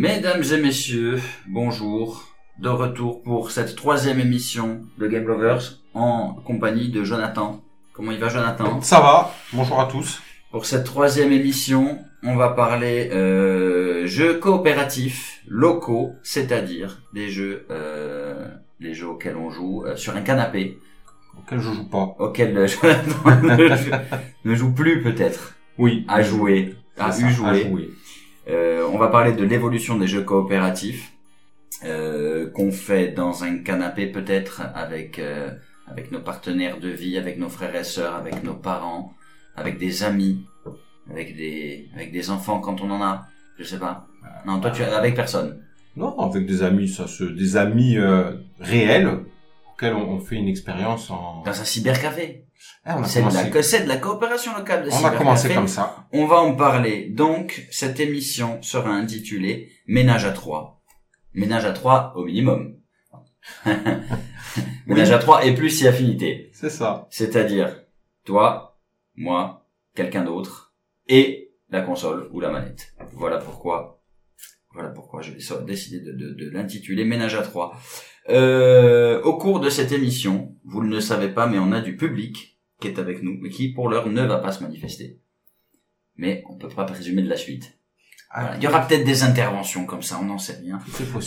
Mesdames et messieurs, bonjour. De retour pour cette troisième émission de Game Lovers en compagnie de Jonathan. Comment il va Jonathan? Ça va, bonjour à tous. Pour cette troisième émission, on va parler euh, jeux coopératifs locaux, c'est-à-dire des jeux, euh, les jeux auxquels on joue euh, sur un canapé, Auquel je joue pas. auxquels euh, Jonathan ne, joue, ne joue plus peut-être, Oui. à jouer, à ça, jouer. à jouer. Euh, on va parler de l'évolution des jeux coopératifs euh, qu'on fait dans un canapé peut-être avec euh, avec nos partenaires de vie, avec nos frères et sœurs, avec nos parents, avec des amis, avec des avec des enfants quand on en a. Je sais pas. Non, toi tu es avec personne. Non, avec des amis, ça se, des amis euh, réels auxquels on, on fait une expérience en. Dans un cybercafé. Eh, on a C'est de, la, commencé, c'est de la coopération locale de on a commencé comme ça. On va en parler. Donc, cette émission sera intitulée Ménage à trois. Ménage à trois au minimum. Ménage à trois et plus si affinité. C'est ça. C'est-à-dire, toi, moi, quelqu'un d'autre, et la console ou la manette. Voilà pourquoi, voilà pourquoi je vais so- décider de, de, de l'intituler Ménage à trois. Euh, au cours de cette émission, vous ne le savez pas, mais on a du public qui est avec nous, mais qui pour l'heure ne va pas se manifester. Mais on peut pas présumer de la suite. Voilà. Il y aura peut-être des interventions comme ça, on n'en sait rien.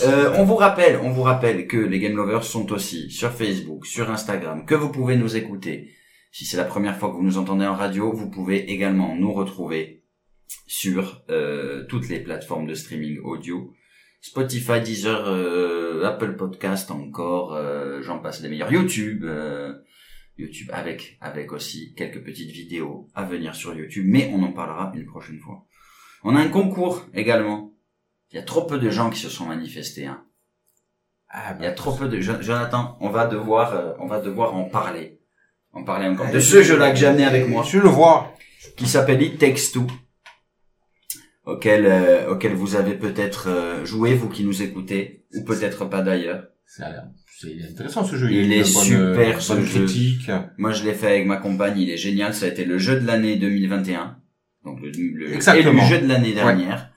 Euh, on vous rappelle, on vous rappelle que les Game Lovers sont aussi sur Facebook, sur Instagram, que vous pouvez nous écouter. Si c'est la première fois que vous nous entendez en radio, vous pouvez également nous retrouver sur euh, toutes les plateformes de streaming audio. Spotify, Deezer, euh, Apple Podcast encore, euh, j'en passe les meilleurs. YouTube, euh, YouTube avec avec aussi quelques petites vidéos à venir sur YouTube, mais on en parlera une prochaine fois. On a un concours également. Il y a trop peu de gens qui se sont manifestés. Hein. Ah, Il y a trop peu de Jo- Jonathan, on va devoir euh, on va devoir en parler. En parler encore de Euh, ce jeu-là que j'ai amené avec moi Je le vois. qui s'appelle It Takes Two auquel euh, auquel vous avez peut-être euh, joué vous qui nous écoutez ou peut-être pas d'ailleurs. C'est intéressant ce jeu. Il est bonne, super, euh, ce bonne jeu. critique. Moi je l'ai fait avec ma compagne, il est génial, ça a été le jeu de l'année 2021. Donc le, le Exactement. élu jeu de l'année dernière.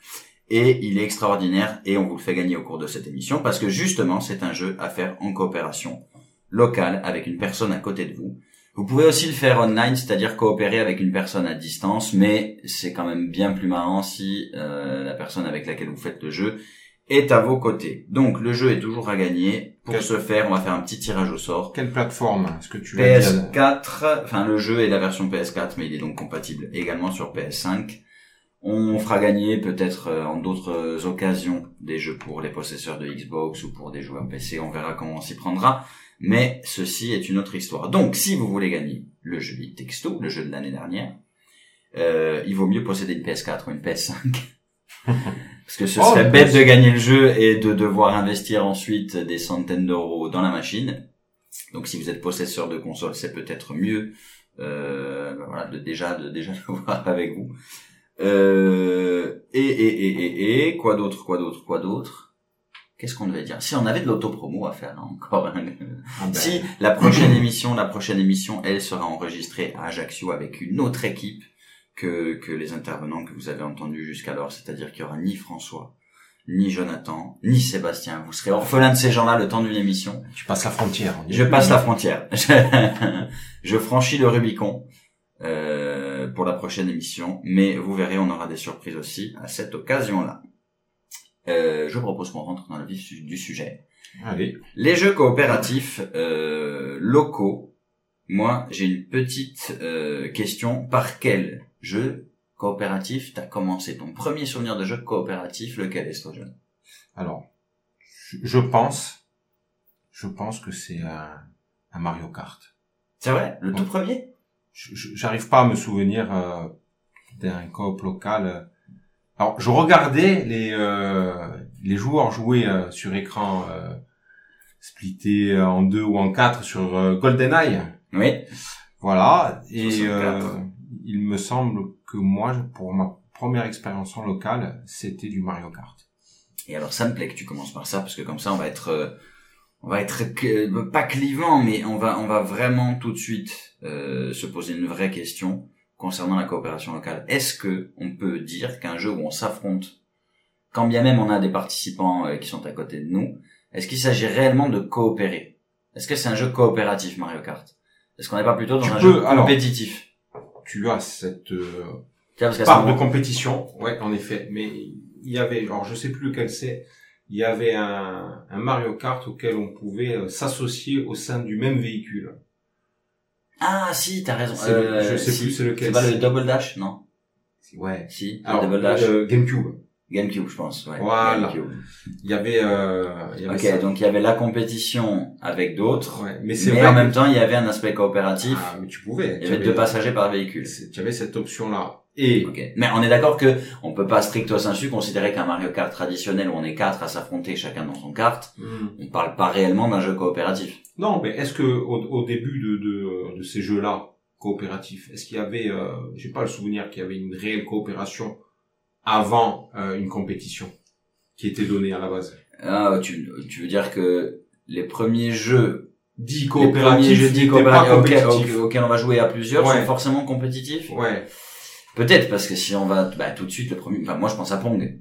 Et il est extraordinaire et on vous le fait gagner au cours de cette émission parce que justement c'est un jeu à faire en coopération locale avec une personne à côté de vous. Vous pouvez aussi le faire online, c'est-à-dire coopérer avec une personne à distance, mais c'est quand même bien plus marrant si euh, la personne avec laquelle vous faites le jeu est à vos côtés. Donc le jeu est toujours à gagner. Pour ce faire, on va faire un petit tirage au sort. Quelle plateforme Est-ce que tu l'as dit à- PS4, enfin le jeu est la version PS4, mais il est donc compatible également sur PS5. On fera gagner peut-être euh, en d'autres euh, occasions des jeux pour les possesseurs de Xbox ou pour des joueurs PC, on verra comment on s'y prendra. Mais ceci est une autre histoire. Donc si vous voulez gagner le jeu Two, le jeu de l'année dernière, euh, il vaut mieux posséder une PS4 ou une PS5. Parce que ce Oh, serait bête de gagner le jeu et de devoir investir ensuite des centaines d'euros dans la machine. Donc si vous êtes possesseur de console, c'est peut-être mieux euh, ben voilà, de déjà de déjà le voir avec vous. Euh, et, et, et, et, et, quoi d'autre, quoi d'autre, quoi d'autre? Qu'est-ce qu'on devait dire? Si on avait de l'autopromo à faire hein, encore. hein. Ah ben, Si la prochaine émission, la prochaine émission, elle sera enregistrée à Ajaccio avec une autre équipe que, que les intervenants que vous avez entendus jusqu'alors, c'est-à-dire qu'il y aura ni François, ni Jonathan, ni Sébastien. Vous serez orphelin de ces gens-là le temps d'une émission. Tu passes la frontière. Je passe la frontière. Je, je franchis le Rubicon euh, pour la prochaine émission, mais vous verrez, on aura des surprises aussi à cette occasion-là. Euh, je propose qu'on rentre dans le vif du sujet. Allez. Les jeux coopératifs euh, locaux. Moi, j'ai une petite euh, question. Par quel jeu coopératif t'as commencé? Ton premier souvenir de jeu coopératif Lequel est-ce, toi, jeune Alors, je, pense, je pense que c'est un, un Mario Kart. C'est vrai? Le tout premier? J'arrive pas à me souvenir euh, d'un coop local. Euh. Alors, je regardais les euh, les joueurs jouer euh, sur écran euh, splitté en deux ou en quatre sur euh, GoldenEye. Oui. Voilà. Et 64. euh, il me semble que moi, pour ma première expérience en local, c'était du Mario Kart. Et alors ça me plaît que tu commences par ça parce que comme ça on va être euh, on va être pas clivant mais on va on va vraiment tout de suite euh, se poser une vraie question concernant la coopération locale. Est-ce que on peut dire qu'un jeu où on s'affronte quand bien même on a des participants euh, qui sont à côté de nous, est-ce qu'il s'agit réellement de coopérer? Est-ce que c'est un jeu coopératif Mario Kart? Est-ce qu'on n'est pas plutôt dans Tu un peux- jeu alors, compétitif? Tu as cette euh, parce part de compétition, ouais, en effet. Mais il y avait, alors je sais plus lequel c'est, il y avait un, un Mario Kart auquel on pouvait euh, s'associer au sein du même véhicule. Ah si, t'as raison. C'est le- je sais si. plus c'est lequel C'est pas le. Double Dash, non Ouais. Si, Alors, le Double Dash. euh, GameCube. GameCube, je pense. Ouais. Voilà. GameCube. Il y avait, euh, il y avait Ok, ça. donc il y avait la compétition avec d'autres, Ouais, mais mais, c'est vrai en que- même temps il y avait un aspect coopératif. Ah, mais tu pouvais. il Tu y avait avais- deux passagers par véhicule. Tu avais cette option-là. Et Ok. Mais on est d'accord que on peut pas stricto sensu considérer qu'un Mario Kart traditionnel où on est quatre à s'affronter chacun dans son kart, Hmm. on parle pas réellement d'un jeu coopératif. non, mais est-ce que au, au début de, de, de ces jeux-là coopératifs, est-ce qu'il y avait, euh, j'ai pas le souvenir qu'il y avait une réelle coopération avant euh, une compétition qui était donnée à la base? Ah, tu, tu veux dire que les premiers jeux, Dit les premiers jeux dits coopératifs auxquels on va jouer à plusieurs Ouais. sont forcément compétitifs Ouais. Peut-être parce que si on va bah, tout de suite le premier, enfin moi je pense à Pong.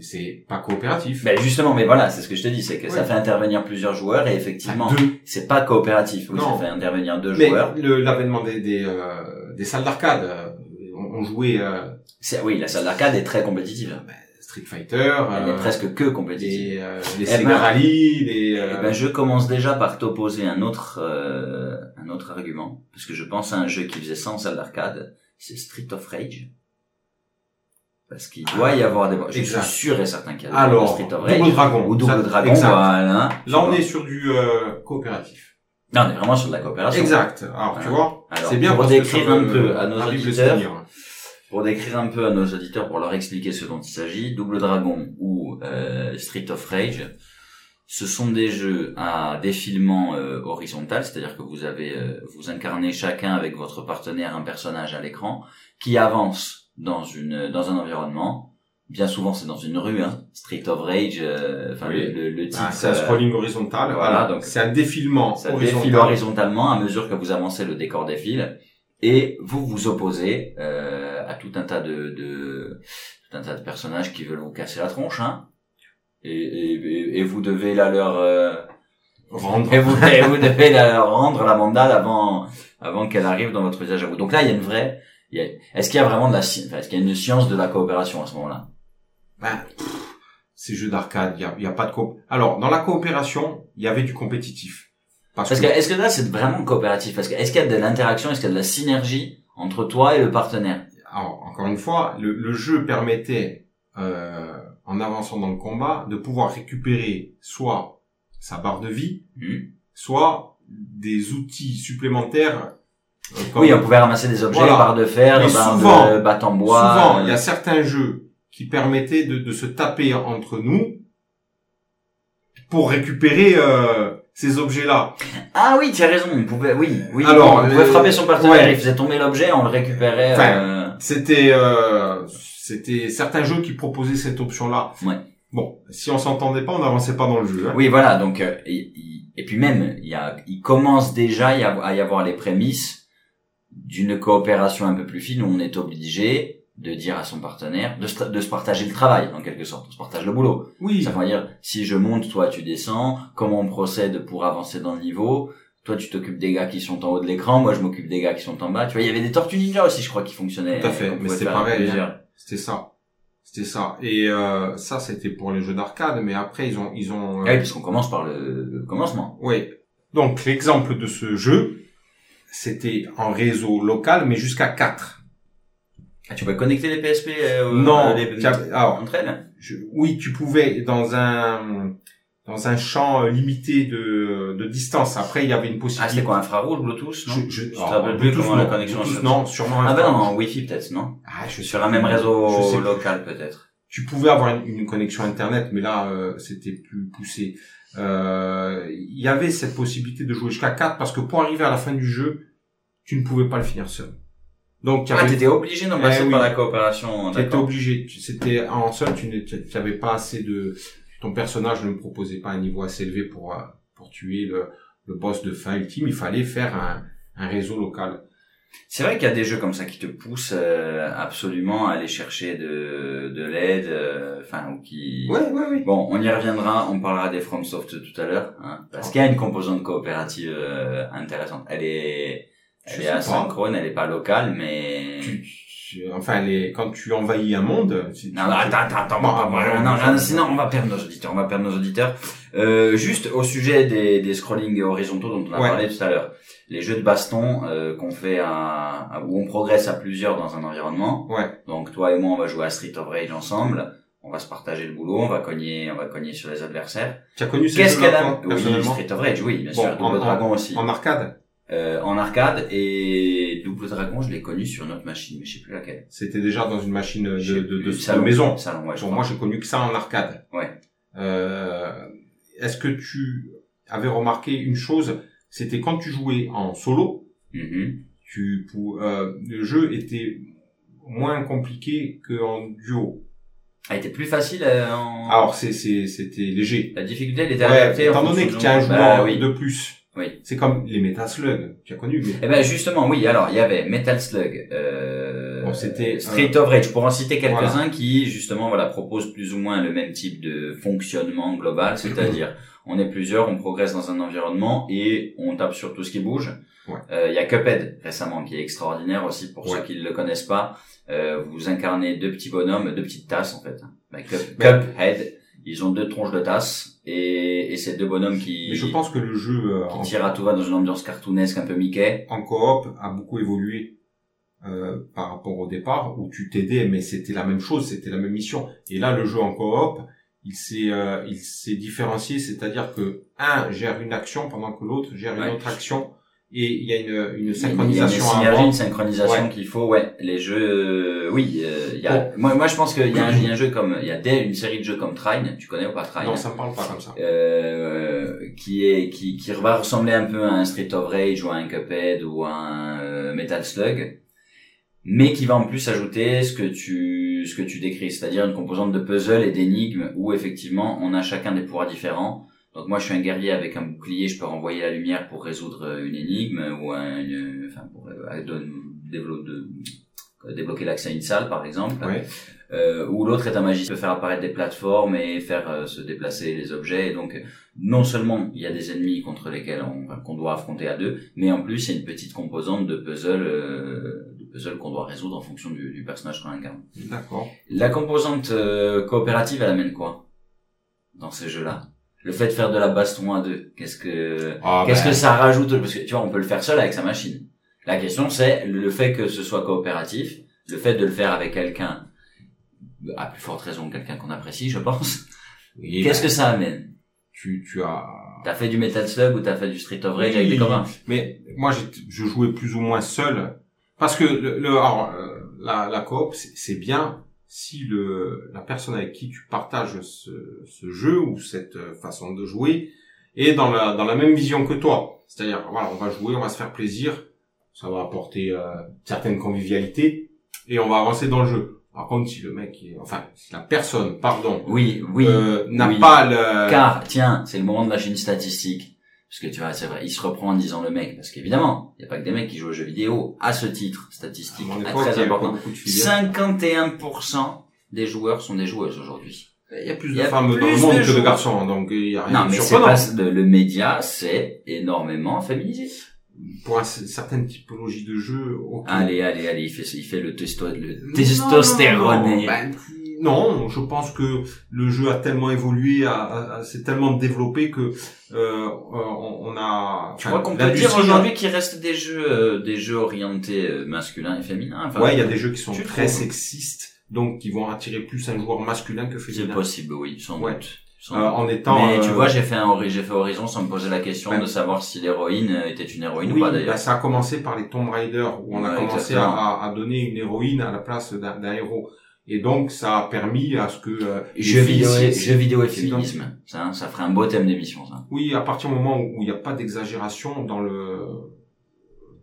C'est- pas coopératif. Ben justement, mais voilà, c'est ce que je te dis, c'est que ça fait intervenir plusieurs joueurs et effectivement, c'est pas coopératif. Oui, Non. ça fait intervenir deux Mais joueurs. l'avènement des des, euh, des salles d'arcade, euh, on, on jouait euh, oui, la salle d'arcade est très compétitive. Street Fighter, Elle euh, est presque que compétitive. les, euh, les Eh Sega ben- Rally, les euh, Eh ben, je commence déjà par t'opposer un autre euh, un autre argument, parce que je pense à un jeu qui faisait ça en salle d'arcade, c'est Street of Rage. Parce qu'il doit y avoir des... Je Exact. suis sûr et certain qu'il y a des alors Street of Rage. Double Dragon Ou Double Ça- Dragon, exact. voilà. Là on est sur du euh, coopératif. Non, on est vraiment sur de la coopération. Exact. Alors tu Voilà. vois, c'est bien pour décrire un peu à nos auditeurs. Pour décrire un peu à nos auditeurs, pour leur expliquer ce dont il s'agit, Double Dragon ou euh, Street of Rage, ce sont des jeux à défilement euh, horizontal, c'est-à-dire que vous avez, euh, vous incarnez chacun avec votre partenaire un personnage à l'écran qui avance dans une dans un environnement. Bien souvent, c'est dans une rue. Hein. Street of Rage, euh, enfin Oui. le, le, le titre. Ah, c'est un euh, scrolling horizontal. voilà, donc- c'est un défilement ça horizontal. défile horizontalement à mesure que vous avancez, le décor défile et vous vous opposez euh, tout un tas de, de tout un tas de personnages qui veulent vous casser la tronche, hein. Et, et, et- vous devez la leur euh, Rendre. et vous, et vous devez la leur rendre la mandale avant avant qu'elle arrive dans votre visage à vous. Donc là, il y a une vraie. Est-ce qu'il y a vraiment de la sci- enfin, est-ce qu'il y a une science de la coopération à ce moment-là? Ben, pff, ces jeux d'arcade, il y a, il y a pas de coop. Alors, dans la coopération, il y avait du compétitif. Parce, Parce que, que est-ce que là c'est vraiment coopératif? Parce que est-ce qu'il y a de l'interaction, est-ce qu'il y a de la synergie entre toi et le partenaire? Alors, encore une fois, le, le jeu permettait, euh, en avançant dans le combat, de pouvoir récupérer soit sa barre de vie, Hmm soit des outils supplémentaires. euh, comme- Oui, on pouvait ramasser des objets, Voilà. barres de fer, Mais barres souvent- de en bois. Souvent, euh, il y a certains jeux qui permettaient de, de se taper entre nous pour récupérer euh, ces objets-là. Ah oui, tu as raison, on pouvait, oui, oui. Alors, on pouvait euh, frapper son partenaire, ouais. il faisait tomber l'objet, on le récupérait. Enfin, euh, C'était euh, c'était certains jeux qui proposaient cette option-là. Ouais. Bon, si on s'entendait pas, on n'avançait pas dans le jeu. hein. Oui, voilà. Donc, euh, et, puis même, il y a, il commence déjà à y avoir- à y avoir les prémices d'une coopération un peu plus fine où on est obligé de dire à son partenaire de se, de se partager le travail en quelque sorte, on se partage le boulot. Oui. Ça veut dire, si je monte, toi tu descends, comment on procède pour avancer dans le niveau? Toi tu t'occupes des gars qui sont en haut de l'écran, moi je m'occupe des gars qui sont en bas. Tu vois, il y avait des Tortues Ninja aussi, je crois, qui fonctionnaient. Tout à fait, mais à pareil, plusieurs. C'était ça. C'était ça. Et euh, ça, c'était pour les jeux d'arcade, mais après, ils ont... Ils ont euh, Ah oui, parce qu'on commence par le, le commencement. Oui. Donc, l'exemple de ce jeu, c'était en réseau local, mais jusqu'à 4. Ah, tu pouvais connecter les PSP euh, non, les- entre elles je- oui, tu pouvais dans un dans un champ euh, limité de, de distance. Après, il y avait une Ah, possibilité. c'était quoi, infrarouge, Bluetooth, non je, je, te alors, rappelles plus Bluetooth, comment la connexion Bluetooth, non, sûrement Ah ben non, en Wi-Fi peut-être, non Ah, je Sur un plus. même Je réseau plus. local peut-être. tu pouvais avoir une, une connexion internet, mais là euh, c'était plus poussé. Euh, Il y avait cette possibilité de jouer jusqu'à 4 parce que pour arriver à la fin du jeu, tu ne pouvais pas le finir seul. Donc Ah, t'étais obligé d'en Eh passer oui. par la coopération, tu étais d'accord. obligé. C'était en seul, tu n'avais pas assez de ton personnage ne proposait pas un niveau assez élevé pour euh, pour tuer le, le boss de fin ultime. Il fallait faire un, un réseau local. C'est vrai qu'il y a des jeux comme ça qui te poussent euh, absolument à aller chercher de, de l'aide, euh, enfin ou qui. Ouais, ouais, ouais. Bon, on y reviendra, on parlera des FromSoft tout à l'heure, hein, parce qu'il y a une composante coopérative euh, intéressante. Elle est, elle est pas. asynchrone, elle est pas locale, mais. Tu, tu- enfin, les, quand tu envahis un monde, tu- Non, non, attends, attends, attends, Bon, bon, bon, non, non, sinon on va perdre nos auditeurs, on va perdre nos auditeurs. Euh, juste au sujet des, des scrollings horizontaux dont on a Ouais. parlé tout à l'heure, les jeux de baston euh, qu'on fait à, à- où on progresse à plusieurs dans un environnement. Ouais. Donc toi et moi on va jouer à Street of Rage ensemble, on va se partager le boulot, on va cogner, on va cogner sur les adversaires. Tu as connu ces Qu'est-ce qu'elle a Oui, Street of Rage, oui, bien Bon, sûr, en- Dragon aussi. En arcade Euh, en arcade et Double Dragon, je l'ai connu sur une autre machine, mais je sais plus laquelle. C'était déjà dans une machine de, Je sais de, plus, de, de salon, maison. Salon, ouais, crois. moi, j'ai connu que ça en arcade. Ouais. Euh, Est-ce que tu avais remarqué une chose? C'était quand tu jouais en solo, Mhm. tu, pour, euh, le jeu était moins compliqué qu'en duo. Elle était plus facile euh, en... Alors, c'est, c'est, c'était léger. La difficulté, elle était Ouais, adaptée. étant donné que tu as un joueur Bah oui. de plus. Oui. C'est comme les Metal Slug. Tu as connu mais... Eh ben justement, oui. Alors, il y avait Metal Slug, euh, Bon, c'était, Street of Rage, pour en citer quelques-uns qui justement voilà proposent plus ou moins le même type de fonctionnement global, c'est-à-dire on est plusieurs, on progresse dans un environnement et on tape sur tout ce qui bouge. Ouais. Euh, Il y a Cuphead récemment qui est extraordinaire aussi pour Ouais. ceux qui ne le connaissent pas. Euh, vous incarnez deux petits bonhommes, deux petites tasses en fait. Cup, Mais- Cuphead, ils ont deux tronches de tasses et, et c'est deux bonhommes qui, Mais je pense que le jeu euh, qui en, tirent à tout va dans une ambiance cartoonesque un peu Mickey. en coop a beaucoup évolué euh, par rapport au départ où tu t'aidais mais c'était la même chose, c'était la même mission. Et là le jeu en coop, il s'est euh, il s'est différencié, c'est-à-dire que un gère une action pendant que l'autre gère une Ouais. autre action et il y a une, une Il y a synchronisation une synchronisation Ouais. qu'il faut. Ouais, les jeux, euh, oui. euh, il y a, moi, moi, je pense qu'il y a un, il y a un jeu comme, il y a des, une série de jeux comme Trine. Tu connais ou pas Trine Non, ça me parle pas comme ça. euh, qui est qui qui va ressembler un peu à un Street of Rage ou à un Cuphead ou à un euh, Metal Slug, mais qui va en plus ajouter ce que tu ce que tu décris, c'est-à-dire une composante de puzzle et d'énigmes où effectivement on a chacun des pouvoirs différents. Donc moi je suis un guerrier avec un bouclier, je peux renvoyer la lumière pour résoudre euh, une énigme ou un, une- enfin pour euh, de- développer, de- débloquer l'accès à une salle par exemple Ouais. euh, où l'autre est un magicien peut faire apparaître des plateformes et faire euh, se déplacer les objets et donc euh, non seulement il y a des ennemis contre lesquels on qu'on doit affronter à deux mais en plus il y a une petite composante de puzzle euh, de puzzle qu'on doit résoudre en fonction du, du personnage qu'on incarne D'accord. la composante euh, coopérative elle amène quoi dans ces jeux là le fait de faire de la baston à deux qu'est-ce que Ah, Qu'est-ce ben, que ça rajoute Parce que tu vois, on peut le faire seul avec sa machine. La question, c'est le fait que ce soit coopératif, le fait de le faire avec quelqu'un, à plus forte raison quelqu'un qu'on apprécie, je pense. oui, Qu'est-ce ben, que ça amène? Tu tu as T'as fait du Metal Slug ou t'as fait du Street of Rage Oui, avec des copains? Mais moi, je jouais plus ou moins seul. Parce que le, le- alors, euh, la, la coop, c'est bien si le, la personne avec qui tu partages ce, ce jeu ou cette euh, façon de jouer est dans la, dans la même vision que toi. C'est-à-dire, voilà, on va jouer, on va se faire plaisir, ça va apporter euh, certaines convivialité et on va avancer dans le jeu. Par contre, si le mec, est, enfin, si la personne, pardon, Oui, oui. euh, n'a oui. pas le... Car, tiens, c'est le moment de lâcher une statistique. Parce que tu vois, c'est vrai, il se reprend en disant le mec. Parce qu'évidemment, il n'y a pas que des mecs qui jouent aux jeux vidéo. À ce titre, statistique ah, époque, très important. beaucoup de filières. 51% des joueurs sont des joueuses aujourd'hui. Il y a plus de femmes plus dans le monde de que de garçons, donc il y a rien Non, de mais surprenant. pas le, le média, c'est énormément féminisé. Pour certaines typologies de jeux. Allez, allez, allez, il fait, il fait le, testo, le Non, testostéroné. Non, non, ben, non, je pense que le jeu a tellement évolué, a, a- a- s'est tellement développé que euh, euh, on, on a. Tu crois qu'on peut dire aujourd'hui qu'il reste des jeux, euh, des jeux orientés euh, masculins et féminins? Enfin, Ouais, il y a des jeux qui sont très trouves? sexistes, donc qui vont attirer plus un joueur masculin que C'est féminin. possible, oui, sans Ouais. doute. Sans Euh, doute. en étant. Mais tu vois, j'ai fait un, j'ai fait Horizon sans me poser la question Ben, de savoir si l'héroïne était une héroïne oui, ou pas bah, d'ailleurs. ça a commencé par les Tomb Raider où on a commencé à, à- donner une héroïne à la place d'un héros. Et donc ça a permis à ce que euh, Jeux vidéo, et, jeux vidéo et féminisme. Ça, hein, ça ferait un beau thème d'émission, ça. Oui, à partir du moment où il n'y a pas d'exagération dans le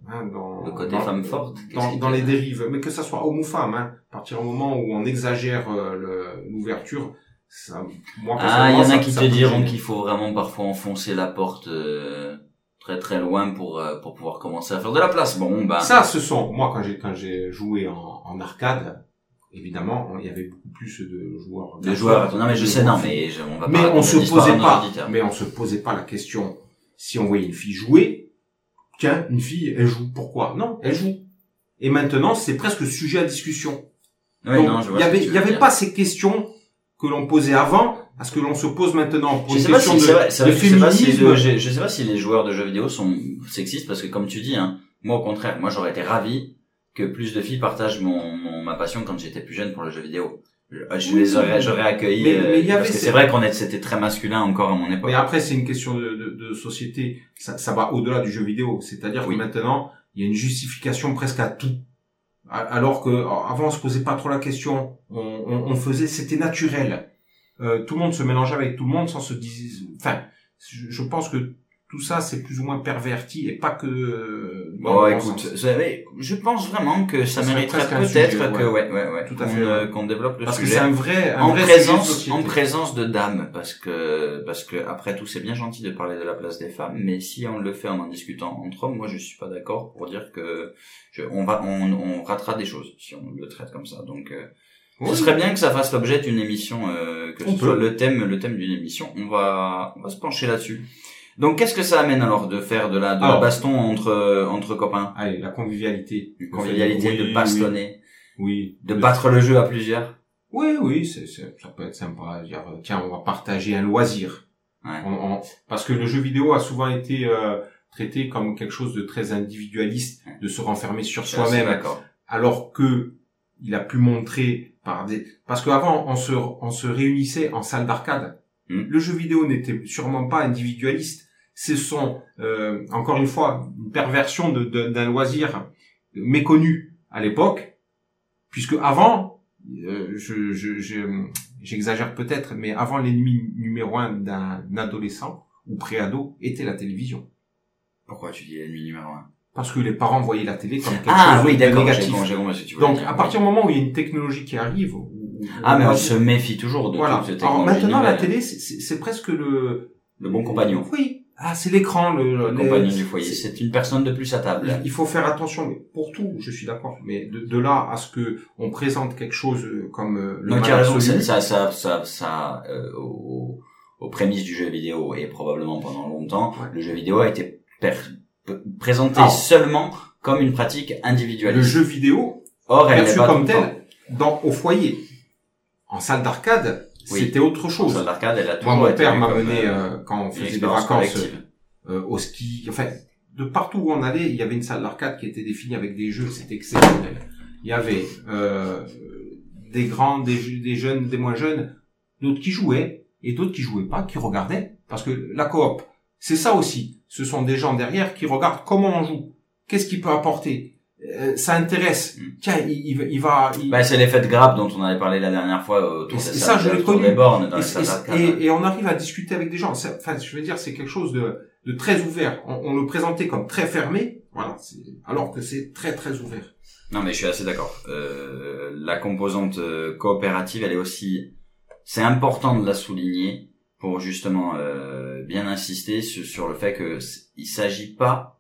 hein, dans Le côté dans- femme forte. dans, les dérives, mais que ça soit homme ou femme, hein, à partir du moment où on exagère euh, l'ouverture, ça, moi Ah, il y en a qui te diront qu'il faut vraiment parfois enfoncer la porte euh, très très loin pour euh, pour pouvoir commencer à faire de la place. Bon, bah Ça, ce sont moi quand j'ai quand j'ai joué en, en arcade, évidemment, il y avait beaucoup plus de joueurs. les joueurs. Non mais je sais, non mais je- on va mais on se posait pas, mais on se posait pas la question si on voyait une fille jouer. Tiens, une fille, elle joue. Pourquoi? Non, elle joue. Et maintenant, c'est presque sujet à discussion. Donc, non, je vois il y avait, il y pas ces questions que l'on posait avant, à ce que l'on se pose maintenant pour Je une sais pas question si de, vrai, de vrai je sais pas si féminisme. le- je, je sais pas si les joueurs de jeux vidéo sont sexistes parce que comme tu dis, hein, moi au contraire, moi j'aurais été ravi que plus de filles partagent mon, mon- ma passion quand j'étais plus jeune pour le jeu vidéo. Je, Oui, les aurais, j'aurais accueilli mais- euh, mais y avait parce que ces- c'est vrai qu'on est, c'était très masculin encore à mon époque. Mais après, c'est une question de, de, de société. Ça, ça va au-delà du jeu vidéo. C'est-à-dire Oui. que maintenant, il y a une justification presque à tout. Alors que avant, on se posait pas trop la question. On, on, on faisait, c'était naturel. Euh, tout le monde se mélangeait avec tout le monde sans se dire. Enfin, je, je pense que tout ça, c'est plus ou moins perverti et pas que. euh, dans Bon, écoute, ça- mais je pense vraiment que ça mériterait peut-être sujet, que, ouais, ouais, ouais, Tout à qu'on, fait, euh, qu'on développe le Parce que sujet. c'est un vrai, un en vrai sujet présence en présence de dames parce que parce que après tout c'est bien gentil de parler de la place des femmes mais si on le fait en en discutant entre hommes moi je suis pas d'accord pour dire que je, on va on, on ratera des choses si on le traite comme ça donc euh, Oui. ce serait bien que ça fasse l'objet d'une émission euh, que On ce soit le thème le thème d'une émission on va on va se pencher là-dessus donc qu'est-ce que ça amène alors de faire de la de la baston entre entre copains? Allez, la convivialité. une convivialité Oui, de bastonner Oui. de battre le jeu à plusieurs Oui, oui, c'est, ça peut être sympa. Dire, euh, tiens, on va partager un loisir. Ouais. On- on- parce que le jeu vidéo a souvent été euh, traité comme quelque chose de très individualiste, de se renfermer sur soi-même, d'accord alors que il a pu montrer par des. Parce qu'avant, on se, on se réunissait en salle d'arcade. Hmm. Le jeu vidéo n'était sûrement pas individualiste. Ce sont, euh, encore une fois, une perversion de- de- d'un loisir méconnu à l'époque, puisque avant, euh, je, je, je- j'exagère peut-être, mais avant l'ennemi numéro un d'un adolescent ou préado était la télévision. pourquoi tu dis l'ennemi numéro un? Parce que les parents voyaient la télé comme quelque Ah chose oui, de négatif. que tu Donc, dire. à partir du moment où il y a une technologie qui arrive, où- où- Ah, mais on se méfie toujours de voilà. Alors maintenant, la télé, c'est presque le Le bon compagnon. Oui. Ah, c'est l'écran, le, Le compagnon du foyer. c'est- une personne de plus à table. Il faut faire attention, mais pour tout, je suis d'accord. Mais de, de là à ce que on présente quelque chose euh, comme euh, le Donc, raison, ça, ça, ça, ça, euh, aux, aux prémices du jeu vidéo et probablement pendant longtemps, Ouais. le jeu vidéo a été présenté Ah. seulement comme une pratique individualiste. le jeu vidéo Or, elle perçu pas comme tel dans au foyer. En salle d'arcade, Oui. c'était autre chose. salle d'arcade, elle a toujours Moi, mon père m'a mené euh, euh, quand on faisait des vacances collective. euh, au ski. Enfin, de partout où on allait, il y avait une salle d'arcade qui était définie avec des jeux. C'était exceptionnel. Il y avait euh, des grands, des, des jeunes, des moins jeunes, d'autres qui jouaient et d'autres qui jouaient pas, qui regardaient. Parce que la coop, c'est ça aussi. Ce sont des gens derrière qui regardent comment on joue. Qu'est-ce qu'il peut apporter Euh, Ça intéresse. Mm. Tiens, il, il va- il va. il- Bah, c'est l'effet de grappe dont on avait parlé la dernière fois autour Et des ça, je l'ai connu. bornes dans et, on arrive à discuter avec des gens. Enfin, je veux dire, c'est quelque chose de, de très ouvert. On, on le présentait comme très fermé, voilà, alors que c'est très très ouvert. Non, mais je suis assez d'accord. Euh, la composante euh, coopérative, elle est aussi, c'est important de la souligner pour justement euh, bien insister sur, sur le fait que il s'agit pas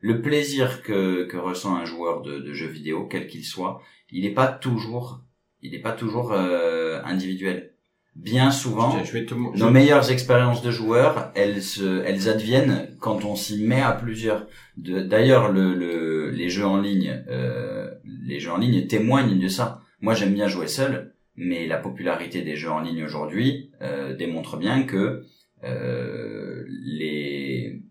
le plaisir que, que ressent un joueur de, de jeux vidéo, quel qu'il soit, il n'est pas toujours, il n'est pas toujours euh, individuel. Bien souvent, Tiens, je vais te, je- nos meilleures expériences de joueurs, elles se, elles adviennent quand on s'y met à plusieurs. D'ailleurs, le, le, les jeux en ligne, euh, les jeux en ligne témoignent de ça. Moi, j'aime bien jouer seul, mais la popularité des jeux en ligne aujourd'hui euh, démontre bien que euh, les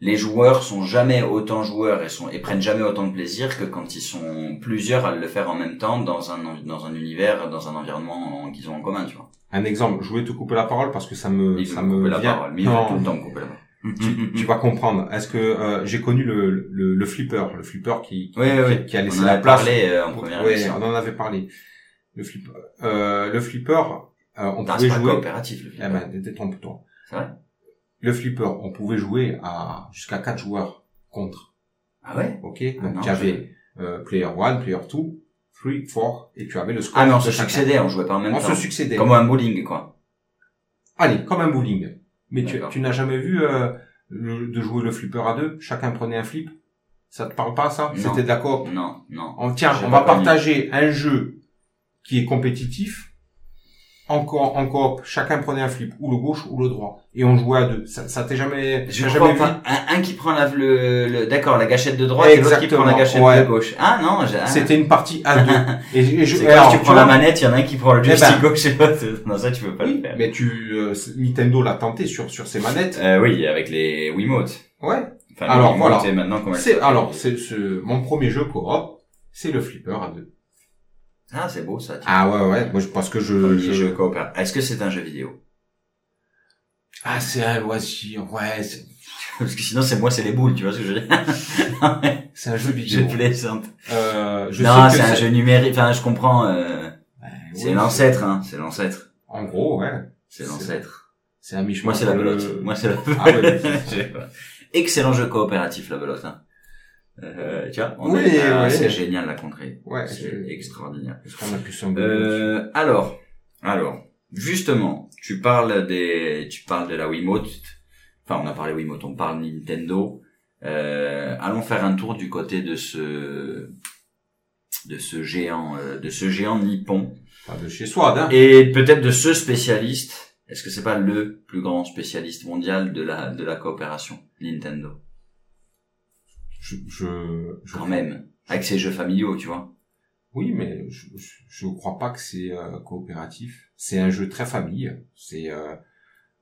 les joueurs sont jamais autant joueurs et sont et prennent jamais autant de plaisir que quand ils sont plusieurs à le faire en même temps dans un dans un univers, dans un environnement en- qu'ils ont en commun, tu vois. un exemple. Je voulais te couper la parole parce que ça me, ça me couper la vient. parole, mais Non, tout le temps me couper la parole. tu, tu vas comprendre. Est-ce que euh, j'ai connu le, le, le flipper, le flipper qui, qui, Oui, oui, oui. qui a laissé On en la avait place. parlé euh, en première Ouais, émission. on en avait parlé. Le flipper, euh, le flipper, euh, on pouvait jouer. coopératif, le Eh film. ben, détrompe-toi. C'est vrai? Le flipper, on pouvait jouer à jusqu'à quatre joueurs contre. Ah ouais? Ok. Ah Donc non, tu avais euh, player 1, player 2, 3, 4 et tu avais le score. Ah mais on se succédait, on jouait pas en même On temps. se succédait. Comme un bowling, quoi. Allez, comme un bowling. Mais tu, D'accord. tu n'as jamais vu euh, le- de jouer le flipper à deux, chacun prenait un flip? Ça te parle pas ça? Non. C'était coop? Non, non. On tiens, J'ai on va partager un jeu qui est compétitif. En, co- en coop, chacun prenait un flip, ou le gauche ou le droit, et on jouait à deux. Ça, ça t'est jamais, Je crois jamais vu pas. Un, un qui prend la, le, le- d'accord, la gâchette de droite et l'autre qui prend la gâchette ouais. de gauche. Ah non, j'ai. C'était une partie à deux. Et, et je, C'est et quand alors, tu tu prends la manette, il y en a un qui prend le Eh joystick ben. gauche et l'autre. Non, ça, tu peux pas le faire. mais tu, euh, Nintendo l'a tenté sur sur ses manettes. Euh, oui, avec les Wiimote. Ouais. Enfin, Alors, Wiimote, voilà. maintenant, C'est alors c'est ce mon premier jeu coop, c'est le flipper à deux. Ah, c'est beau, ça. tiens. Ah ouais ouais, moi je parce que je, je- jeu. Est-ce que c'est un jeu vidéo? ah c'est un loisir, ouais, Parce que sinon, c'est moi, c'est les boules, tu vois ce que je veux dire? c'est un jeu je vidéo. plaisante. Euh, je non, c'est un jeu numérique. Enfin, je comprends, euh, Ouais, c'est l'ancêtre, hein. C'est l'ancêtre. En gros, ouais. C'est l'ancêtre. C'est un mi-chemin. Moi, c'est la belote. Moi, c'est la Ah ouais. Je. Excellent jeu coopératif, la belote, hein. Euh, tu vois, on Oui, est- ah, c'est génial, la contrée. Ouais, C'est je- extraordinaire. Est-ce qu'on a pu Euh, alors, alors, justement, tu parles des, tu parles de la Wiimote. Enfin, on a parlé Wiimote, on parle Nintendo. Euh, allons faire un tour du côté de ce, de ce géant, euh, de ce géant nippon, Pas de chez Swad, hein. et peut-être de ce spécialiste. Est-ce que c'est pas le plus grand spécialiste mondial de la, de la coopération, Nintendo, Je, je, je- quand même, avec ses jeux familiaux, tu vois. Oui, mais je, je, crois pas que c'est euh, coopératif. C'est un jeu très famille. C'est. Euh,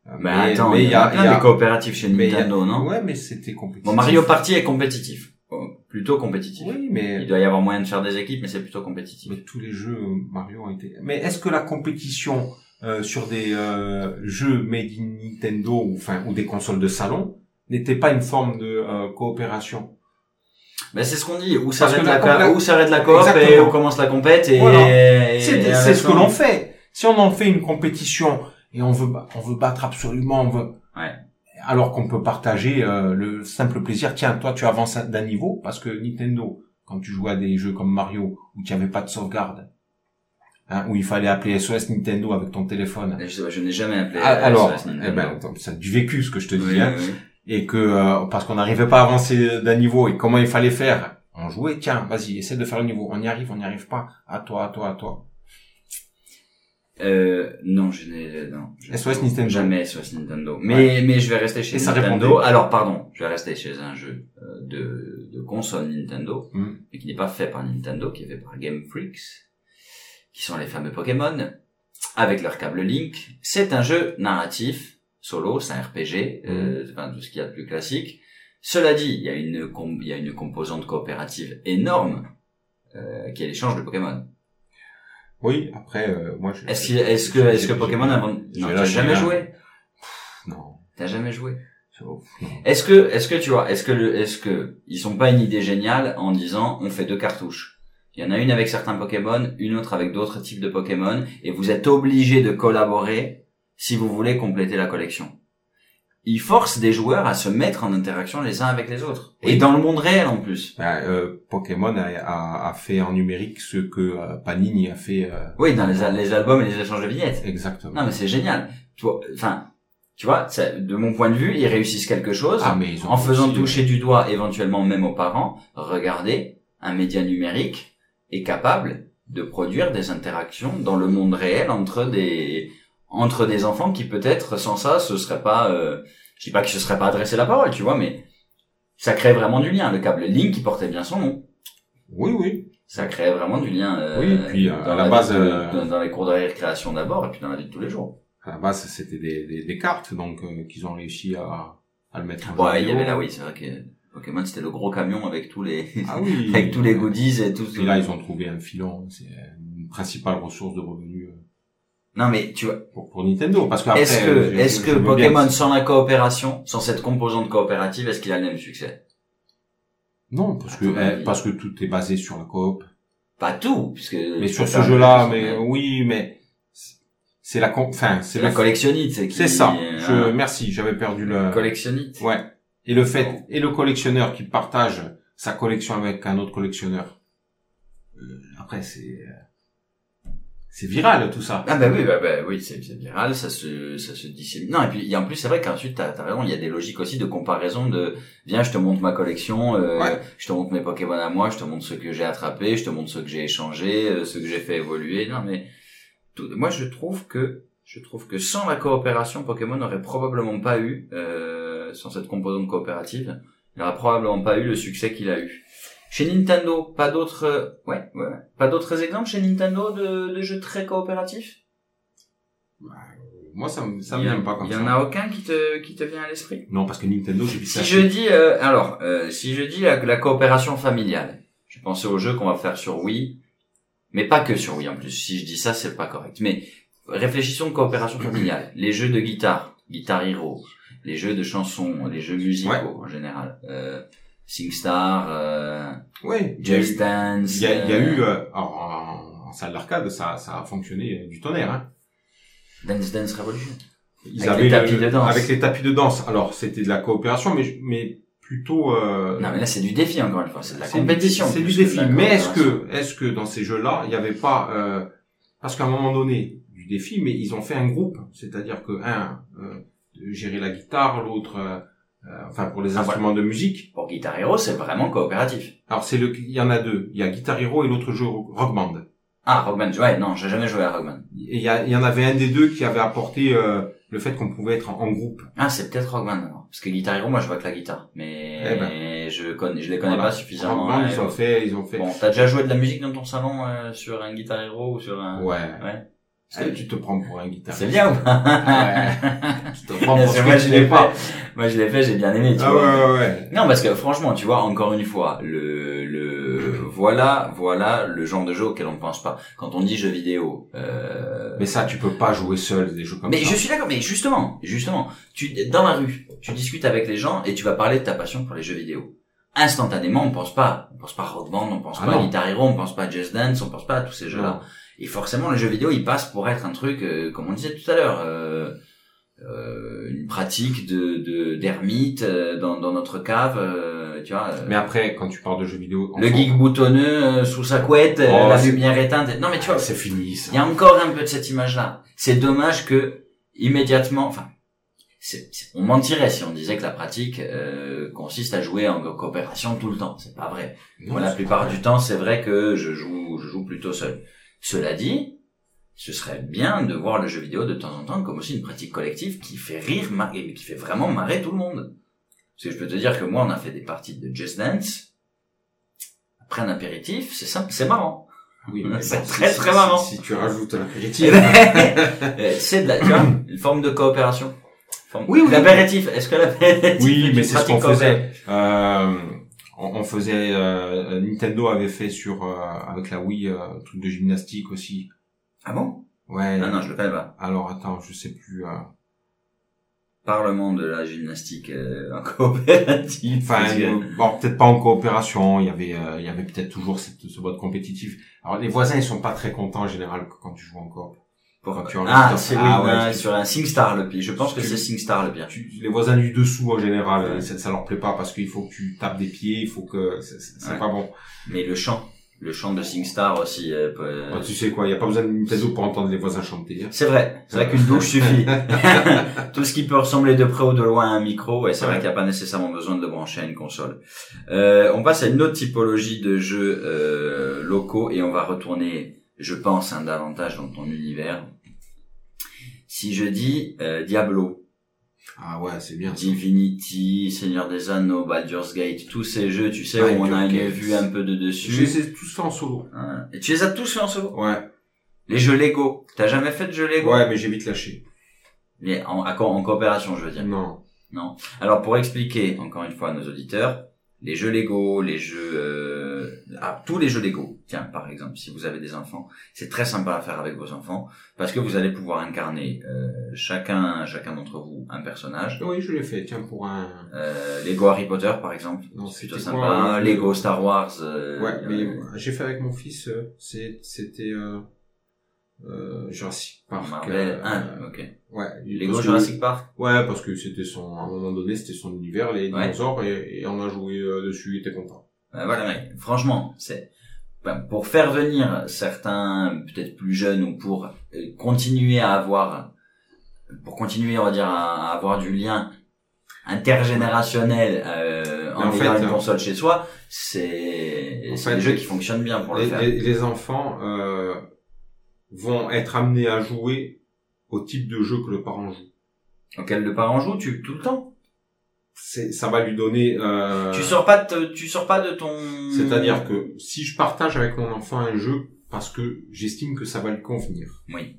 euh, Mais, attends, mais il y a, plein il y a- de coopératifs chez il y a- Nintendo, non? Ouais, mais c'était compétitif. Bon, Mario Party est compétitif. Oh, plutôt compétitif. Oui, Il mais doit y avoir moyen de faire des équipes, mais c'est plutôt compétitif. mais tous les jeux euh, Mario ont été. Mais est-ce que la compétition euh, sur des euh, jeux made in Nintendo ou enfin ou des consoles de salon n'était pas une forme de euh, coopération? Ben, c'est ce qu'on dit. Où s'arrête la, la où s'arrête la coop et où commence la compète et, Voilà. et- C'est ce que l'on fait. Si on en fait une compétition et on veut on veut battre absolument, on veut. Ouais. Alors qu'on peut partager euh, le simple plaisir. Tiens, toi tu avances d'un niveau parce que Nintendo, quand tu jouais à des jeux comme Mario où tu avais pas de sauvegarde, hein, où il fallait appeler SOS Nintendo avec ton téléphone. Je, n'ai jamais appelé. Ah, alors, SOS eh Nintendo. ben, attends, c'est du vécu ce que je te dis. Oui, hein. oui. Et que euh, parce qu'on n'arrivait pas à avancer d'un niveau et comment il fallait faire, on jouait, tiens, vas-y, essaie de faire le niveau, on y arrive, on n'y arrive pas, à toi, à toi, à toi. Euh, non, je n'ai, non. je- SOS Nintendo. Jamais SOS Nintendo. Mais, mais je vais rester chez Et ça Nintendo. répondait. Alors, pardon, je vais rester chez un jeu euh, de, de console Nintendo, Mm. mais qui n'est pas fait par Nintendo, qui est fait par Game Freaks, qui sont les fameux Pokémon, avec leur câble Link. C'est un jeu narratif, solo, c'est un RPG, euh, enfin, tout ce qu'il y a de plus classique. Cela dit, il y a une, com- il y a une composante coopérative énorme, euh, qui est l'échange de Pokémon. Oui, après, euh, moi, je... Est-ce que, est-ce que, est-ce que Pokémon a vendu... je Non, t'as jamais joué? Non. T'as jamais joué? Est-ce que, est-ce que tu vois, est-ce que le, est-ce que ils sont pas une idée géniale en disant on fait deux cartouches. Il y en a une avec certains Pokémon, une autre avec d'autres types de Pokémon, et vous êtes obligé de collaborer si vous voulez compléter la collection. Ils forcent des joueurs à se mettre en interaction les uns avec les autres. Et dans le monde réel en plus. Ben, euh, Pokémon a, a, a fait en numérique ce que euh, Panini a fait euh, Oui, dans les, al- les albums et les échanges de vignettes. exactement. Non mais c'est génial. Tu vois, enfin, tu vois, de mon point de vue, ils réussissent quelque chose. ah, mais ils ont en faisant aussi, toucher du doigt éventuellement même aux parents, regardez, un média numérique est capable de produire des interactions dans le monde réel entre des entre des enfants qui peut-être sans ça ce serait pas euh, je dis pas que ce serait pas adressé la parole tu vois mais ça crée vraiment du lien le câble Link qui portait bien son nom Oui, oui. ça crée vraiment du lien euh, Oui, puis, euh, dans à la base, de- euh, dans, les cours de récréation d'abord et puis dans la vie de tous les jours À la base, c'était des, des, des cartes, donc euh, qu'ils ont réussi à, à le mettre en ouais il y avait là oui c'est vrai que Pokémon c'était le gros camion avec tous les Ah oui. avec tous les goodies et tout Et là, ils ont trouvé un filon. C'est une principale ressource de revenus non mais tu vois pour, pour Nintendo. Parce qu'après, Est-ce que, euh, je- est-ce je que bien Pokémon sans la coopération, sans cette composante coopérative, est-ce qu'il a le même succès? Non, parce que avis. parce que tout est basé sur la coop. Pas tout, puisque. Mais sur ce jeu-là, mais oui, mais c'est la enfin c'est la le- collectionnite, c'est qui- C'est ça. euh, Je merci, j'avais perdu le collectionnite. Ouais. Et le fait et le collectionneur qui partage sa collection avec un autre collectionneur. Euh, après c'est euh, c'est viral tout ça. Ah bah oui, bah, bah oui, c'est viral, ça se ça se dissémine. Non et puis et en plus c'est vrai qu'ensuite t'as as raison, il y a des logiques aussi de comparaison de viens je te montre ma collection, euh, Ouais. je te montre mes Pokémon à moi, je te montre ceux que j'ai attrapés, je te montre ceux que j'ai échangés, euh, ceux que j'ai fait évoluer. Non mais tout- moi je trouve que je trouve que sans la coopération Pokémon n'aurait probablement pas eu euh, sans cette composante coopérative, il n'aurait probablement pas eu le succès qu'il a eu. Chez Nintendo, pas d'autres, euh, ouais, ouais, pas d'autres exemples chez Nintendo de, de jeux très coopératifs? Moi, ça me, ça me vient en- pas comme il y ça. en a aucun qui te, qui te vient à l'esprit? Non, parce que Nintendo, j'ai vu ça. Si je dis, euh, alors, euh, si je dis la, la coopération familiale, je pensais aux jeux qu'on va faire sur Wii, mais pas que sur Wii en plus. Si je dis ça, c'est pas correct. Mais réfléchissons coopération familiale. Les jeux de guitare, Guitar Hero, les jeux de chansons, les jeux musicaux Ouais. en général, euh, SingStar, euh, Ouais. Just Dance. il y a, y a euh, eu euh, alors, en, en salle d'arcade, ça, ça a fonctionné euh, du tonnerre. Hein. Dance Dance Revolution. Ils Avec avaient les le- tapis de danse. Avec les tapis de danse. Alors, c'était de la coopération, mais, mais plutôt. Euh, Non, mais là, c'est du défi, encore une fois. C'est de la compétition. C'est du défi. Mais est-ce que, est-ce que dans ces jeux-là, il n'y avait pas, euh, parce qu'à un moment donné, du défi, mais ils ont fait un groupe. C'est-à-dire que un euh, gérait la guitare, l'autre, euh, enfin pour les Ah, instruments de musique. Pour Guitar Hero, c'est vraiment coopératif. Alors c'est le, il y en a deux. Il y a Guitar Hero et l'autre jeu Rock Band. Ah, Rockman. Ouais, non, j'ai jamais joué à Rockman. Et il y, a- il y en avait un des deux qui avait apporté euh, le fait qu'on pouvait être en, en groupe. Ah, c'est peut-être Rockman alors. Parce que Guitar Hero, moi, je vois que la guitare. Mais Eh je connais, je les connais Voilà. pas suffisamment. Rock Band, ouais. ils ont fait, ils ont fait. Bon, t'as déjà joué de la musique dans ton salon euh, sur un Guitar Hero ou sur un... Ouais. Ouais. Tu te prends pour un guitariste C'est bien ou pas Tu te prends pour ce moi, que je l'ai pas. fait. Moi, je l'ai fait, j'ai bien aimé, tu Ah vois. ouais, ouais, ouais. Non, parce que franchement, tu vois, encore une fois, le, le, voilà, voilà le genre de jeu auquel on ne pense pas. Quand on dit jeu vidéo, euh, Mais ça, tu peux pas jouer seul des jeux comme mais ça. je suis d'accord, mais justement, justement, tu, dans la rue, tu discutes avec les gens et tu vas parler de ta passion pour les jeux vidéo. Instantanément, on pense pas, on pense pas à Rock Band, on pense Ah pas à. Guitar Hero, on pense pas à Just Dance, on pense pas à tous ces jeux-là. Et forcément, le jeu vidéo, il passe pour être un truc, euh, comme on disait tout à l'heure, euh, euh, une pratique de de- d'ermite euh, dans, dans notre cave, euh, tu vois. euh, Mais après, quand tu parles de jeux vidéo, le geek boutonneux euh, sous sa couette, Oh, la lumière éteinte. Non mais tu vois, c'est fini il y a encore un peu de cette image-là. C'est dommage que immédiatement, enfin, on mentirait si on disait que la pratique euh, consiste à jouer en coopération tout le temps. C'est pas vrai. Non, Moi, la plupart du temps, c'est vrai que je joue, je joue plutôt seul. Cela dit, ce serait bien de voir le jeu vidéo de temps en temps comme aussi une pratique collective qui fait rire, qui fait vraiment marrer tout le monde. Parce que je peux te dire que moi, on a fait des parties de Just Dance. Après un apéritif, c'est simple, c'est marrant. Oui, mais C'est très, très marrant. Si, tu rajoutes l'apéritif. ben, euh, c'est de la, tu vois, une forme de coopération. Forme- Oui, oui. L'apéritif, est-ce que l'apéritif Oui, mais c'est ce qu'on faisait. Euh, on, on faisait, euh, Nintendo avait fait sur euh, avec la Wii euh, truc de gymnastique aussi. Ah bon? Ouais. Ah non, je le connais pas. Alors attends, je sais plus. euh, Parlement de la gymnastique euh, en coopérative. Enfin, euh, bon, peut-être pas en coopération. Il y avait, euh, il y avait peut-être toujours cette, ce mode compétitif. Alors les voisins, ils sont pas très contents en général quand tu joues en coop. Pour- Ah, c'est oui, Ah ouais, euh, tu- sur un SingStar le pire. Je pense que c'est SingStar le pire. Tu- les voisins du dessous en général, Ouais. ça, ça leur plaît pas parce qu'il faut que tu tapes des pieds, il faut que c'est Ouais. pas bon. Mais le chant, le chant de SingStar aussi. euh, Bah, tu sais quoi, il y a pas besoin de Nintendo pour entendre les voisins chanter. hein. C'est vrai, c'est vrai qu'une douche suffit. Tout ce qui peut ressembler de près ou de loin à un micro, ouais, c'est vrai Ouais. qu'il n'y a pas nécessairement besoin de le brancher à une console. Euh, on passe à une autre typologie de jeux euh, locaux et on va retourner, je pense, hein, davantage dans ton univers. Si je dis euh, Diablo, Ah ouais, c'est bien. Divinity, Seigneur des Anneaux, Baldur's Gate, tous ces jeux, tu sais, où on a une vue un peu de Je dessus. les ai tous en solo. Et tu les as tous fait en solo? Ouais. Les jeux Lego, t'as jamais fait de jeux Lego? Ouais, mais j'ai vite lâché. Mais en, co- en coopération, je veux dire. Non. Non. Alors pour expliquer encore une fois à nos auditeurs, les jeux Lego, les jeux, euh, ah, tous les jeux Lego. Tiens, par exemple, si vous avez des enfants, c'est très sympa à faire avec vos enfants parce que vous allez pouvoir incarner euh, chacun, chacun d'entre vous un personnage. Oui, je l'ai fait. Tiens, pour un. Euh, Lego Harry Potter, par exemple, Non, c'est plutôt sympa. quoi, Lego Star Wars. euh, Ouais, mais euh, j'ai fait avec mon fils. euh, c'était euh, Jurassic Park. Marvel. euh, ok. Ouais. Lego parce que- Jurassic Park. Ouais, parce que c'était son, à un moment donné, c'était son univers, les Ouais. dinosaures, et, et on a joué euh, dessus, il était content. Euh, voilà, mec. Franchement, c'est ben, pour faire venir certains peut-être plus jeunes ou pour euh, continuer à avoir pour continuer on va dire à avoir du lien intergénérationnel euh, en, en ayant fait, une console chez soi, c'est des jeux qui fonctionnent bien pour le les, faire. les- les enfants euh, vont être amenés à jouer au type de jeu que le parent joue. Auquel le parent joue, tu tout le temps. C'est, ça va lui donner. Euh, Tu sors pas de tu sors pas de ton. C'est-à-dire que si je partage avec mon enfant un jeu parce que j'estime que ça va lui convenir, Oui.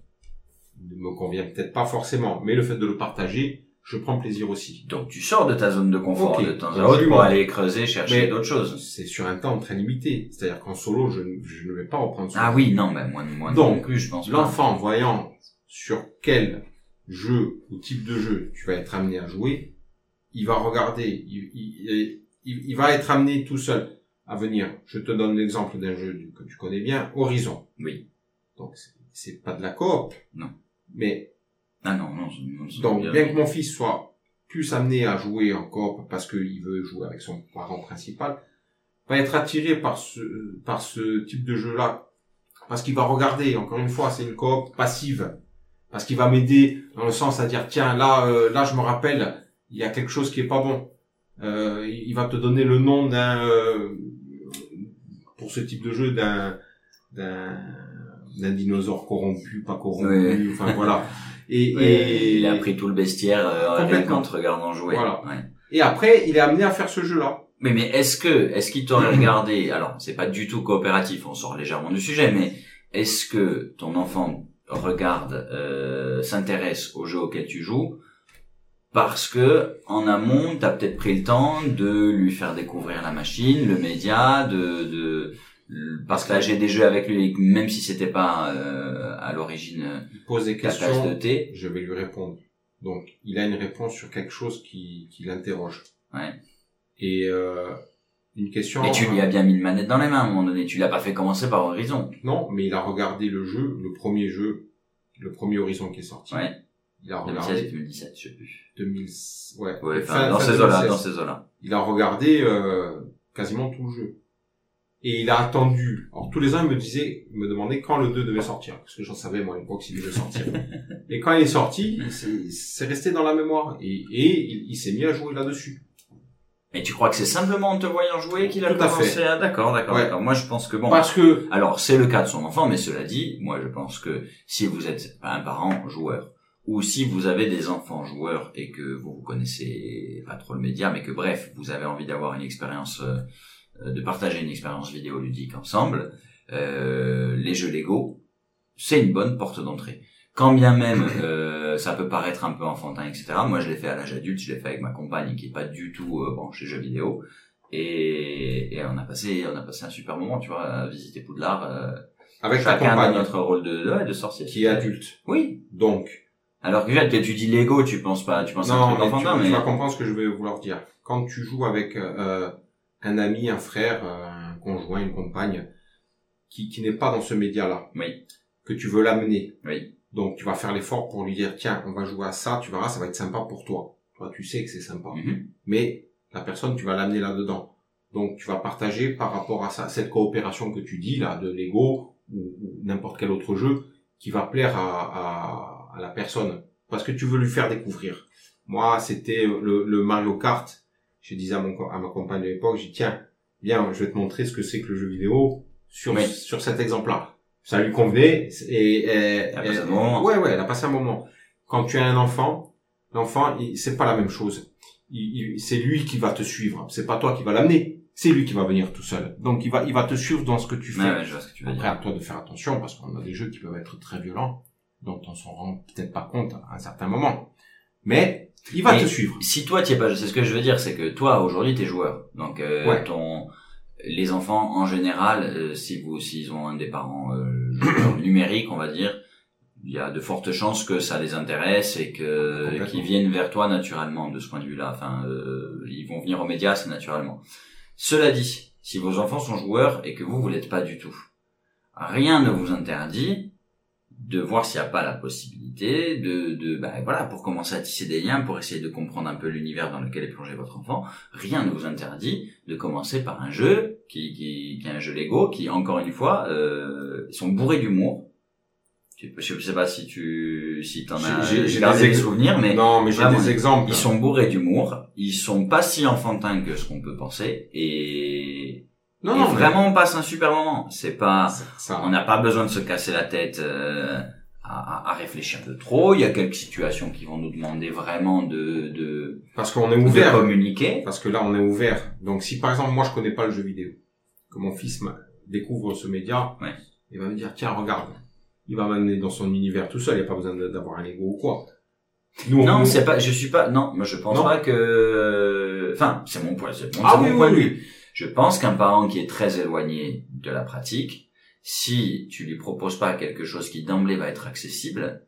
il ne me convient peut-être pas forcément, mais le fait de le partager, je prends plaisir aussi. Donc tu sors de ta zone de confort Ok. de temps à Donc, autre je lui pour aller creuser, chercher d'autres choses. C'est sur un temps très limité. C'est-à-dire qu'en solo, je, ne- je ne vais pas reprendre ce Ah oui, non, ben moi, moi Donc, non plus, je pense. L'enfant, voyant sur quel jeu ou type de jeu tu vas être amené à jouer, il va regarder, il, il, il- il va être amené tout seul à venir. Je te donne l'exemple d'un jeu que tu connais bien, Horizon. Oui. Donc, c'est pas de la coop. Non. Mais, Ah non, non, non, donc, bien. bien que mon fils soit plus amené à jouer en coop parce qu'il veut jouer avec son parent principal, va être attiré par ce, par ce type de jeu-là. Parce qu'il va regarder, encore une fois, c'est une coop passive. Parce qu'il va m'aider dans le sens à dire, tiens, là, euh, là, je me rappelle, il y a quelque chose qui est pas bon. Euh, il va te donner le nom d'un, euh, pour ce type de jeu, d'un, d'un, d'un dinosaure corrompu, pas corrompu, enfin voilà. Et, Ouais, et il a pris tout le bestiaire euh, rien qu'en te regardant jouer. Voilà. Ouais. Et après, il est amené à faire ce jeu-là. Mais mais est-ce que est-ce qu'il t'aurait regardé alors c'est pas du tout coopératif on sort légèrement du sujet mais est-ce que ton enfant regarde euh, s'intéresse au jeu auquel tu joues parce que en amont t'as peut-être pris le temps de lui faire découvrir la machine le média de de de partager des jeux avec lui même si c'était pas euh, à l'origine euh, Il pose des de questions, thé je vais lui répondre. Donc, il a une réponse sur quelque chose qui, qui l'interroge. ouais. Et euh, une question... et tu lui as bien mis une manette dans les mains à un moment donné tu l'as pas fait commencer par Horizon Non, mais il a regardé le jeu, le premier jeu, le premier Horizon qui est sorti. ouais Il a 2016 regardé 2017 je sais plus 2000... Ouais, Ouais, enfin, fin- dans fin ces eaux-là, 2016. dans ces eaux-là. Il a regardé euh, quasiment tout le jeu. Et il a attendu. Alors tous les ans, il me disait, il me demandait quand le 2 devait sortir. Parce que j'en savais, moi, à l'époque, s'il devait sortir. et quand il est sorti, c'est resté dans la mémoire. Et, et il, il s'est mis à jouer là-dessus. Et tu crois que c'est simplement en te voyant jouer qu'il a Tout commencé à... D'accord, d'accord, Ouais. d'accord. Moi, je pense que bon... Parce que, Alors, c'est le cas de son enfant, mais cela dit, moi, je pense que si vous êtes un parent joueur, ou si vous avez des enfants joueurs et que vous vous connaissez pas trop le média, mais que bref, vous avez envie d'avoir une expérience, euh, de partager une expérience vidéoludique ensemble, euh, les jeux Lego, c'est une bonne porte d'entrée. Quand bien même euh, ça peut paraître un peu enfantin, etc. Moi, je l'ai fait à l'âge adulte, je l'ai fait avec ma compagne qui est pas du tout euh, branchée jeux vidéo, et, et on a passé, on a passé un super moment, tu vois, à visiter Poudlard. Euh, avec ta chacun a compagne, notre rôle de, de, de sorcier. qui est adulte. Oui. Donc, Alors que tu dis Lego, tu penses pas, tu penses à un non, truc mais tu, enfantin, tu mais vas comprendre ce que je vais vouloir dire. Quand tu joues avec euh, un ami, un frère, un conjoint, une compagne, qui, qui n'est pas dans ce média-là, oui, que tu veux l'amener, oui, donc tu vas faire l'effort pour lui dire, tiens, on va jouer à ça, tu verras, ça va être sympa pour toi. Toi, tu sais que c'est sympa. Mhm. Mais la personne, tu vas l'amener là-dedans. Donc, tu vas partager par rapport à ça, cette coopération que tu dis, là, de Lego, ou, ou n'importe quel autre jeu, qui va plaire à, à, à la personne. Parce que tu veux lui faire découvrir. Moi, c'était le, le Mario Kart. Je disais à, mon, à ma compagne de l'époque, j'ai dit, tiens, viens, je vais te montrer ce que c'est que le jeu vidéo sur, Oui. sur cet exemple-là. Ça lui convenait, et, et, Elle a passé et- un bon moment. ouais, ouais, elle a passé un moment. Quand tu as un enfant, l'enfant, c'est pas la même chose. Il, il- c'est lui qui va te suivre. C'est pas toi qui va l'amener. C'est lui qui va venir tout seul. Donc il va, il va te suivre dans ce que tu fais. Ouais, ouais, je vois ce que tu veux Après, dire. à toi de faire attention parce qu'on a des jeux qui peuvent être très violents, dont on s'en rend peut-être pas compte à un certain moment. Mais il va Mais- te suivre. Si toi t'y es pas, c'est ce que je veux dire, c'est que toi aujourd'hui t'es joueur, donc euh, Ouais. ton les enfants en général, euh, si vous s'ils ont un des parents euh, numériques, on va dire, il y a de fortes chances que ça les intéresse et que qu'ils viennent vers toi naturellement de ce point de vue-là. Enfin, euh, ils vont venir aux médias, c'est naturellement. Cela dit, si vos enfants sont joueurs et que vous vous l'êtes pas du tout, rien ne vous interdit de voir s'il n'y a pas la possibilité de, de ben voilà, pour commencer à tisser des liens, pour essayer de comprendre un peu l'univers dans lequel est plongé votre enfant, rien ne vous interdit de commencer par un jeu qui, qui, qui est un jeu Lego, qui encore une fois, euh, sont bourrés d'humour. Je sais pas si tu, si t'en as J'ai- des souvenirs, mais non, mais j'ai des exemples. ils sont bourrés d'humour. Ils sont pas si enfantins que ce qu'on peut penser, et, non, et non, mais vraiment on passe un super moment. C'est pas, ça- on n'a pas besoin de se casser la tête euh, à, à- réfléchir de trop. Il y a quelques situations qui vont nous demander vraiment de, de, parce qu'on est de ouvert. communiquer. Parce que là, on est ouvert. Donc, si par exemple, moi, je connais pas le jeu vidéo, que mon fils découvre ce média, Ouais. il va me dire, tiens, regarde. Il va m'amener dans son univers tout seul, il n'y a pas besoin d'avoir un Lego ou quoi. Nous, Non, on- c'est pas. Je suis pas. Non, moi je pense Non. pas que. Enfin, c'est mon point. C'est mon, Ah oui, mon oui, point oui. Je pense qu'un parent qui est très éloigné de la pratique, si tu lui proposes pas quelque chose qui d'emblée va être accessible,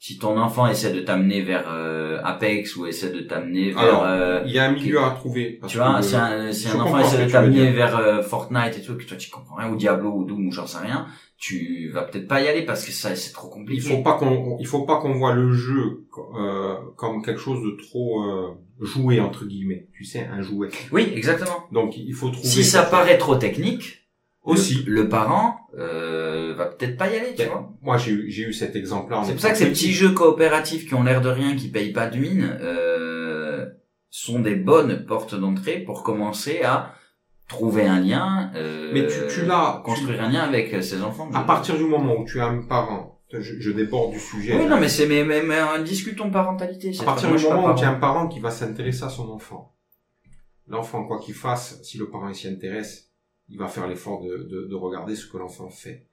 si ton enfant essaie de t'amener vers euh, Apex ou essaie de t'amener vers, Alors, euh, il y a un milieu à trouver. parce tu vois, si un, si un enfant essaie de t'amener vers euh, Fortnite et tout, que toi tu comprends rien, ou Diablo ou Doom ou j'en sais rien, tu vas peut-être pas y aller parce que ça c'est trop il compliqué. faut pas qu'on, il faut pas qu'on voit le jeu euh, comme quelque chose de trop euh, joué entre guillemets. Tu sais, un jouet. Oui, exactement. Donc, il faut trouver. Si ça paraît trop technique, aussi. le, le parent euh, va peut-être pas y aller, tu Ben, vois. Moi, j'ai eu, j'ai eu cet exemple-là. en C'est pour ça que ces petit. petits jeux coopératifs qui ont l'air de rien, qui payent pas de mine, euh, sont des bonnes portes d'entrée pour commencer à trouver un lien, euh, Mais tu, tu l'as. tu- construire un lien avec euh, ses enfants. À partir du moment où tu as un parent, je, je déborde du sujet. Oui, là. non, mais c'est mais, mais, mais, euh, discutons parentalité. à partir du moment où tu as un parent qui va s'intéresser à son enfant, l'enfant, quoi qu'il fasse, si le parent s'y intéresse, il va faire l'effort de, de, de regarder ce que l'enfant fait.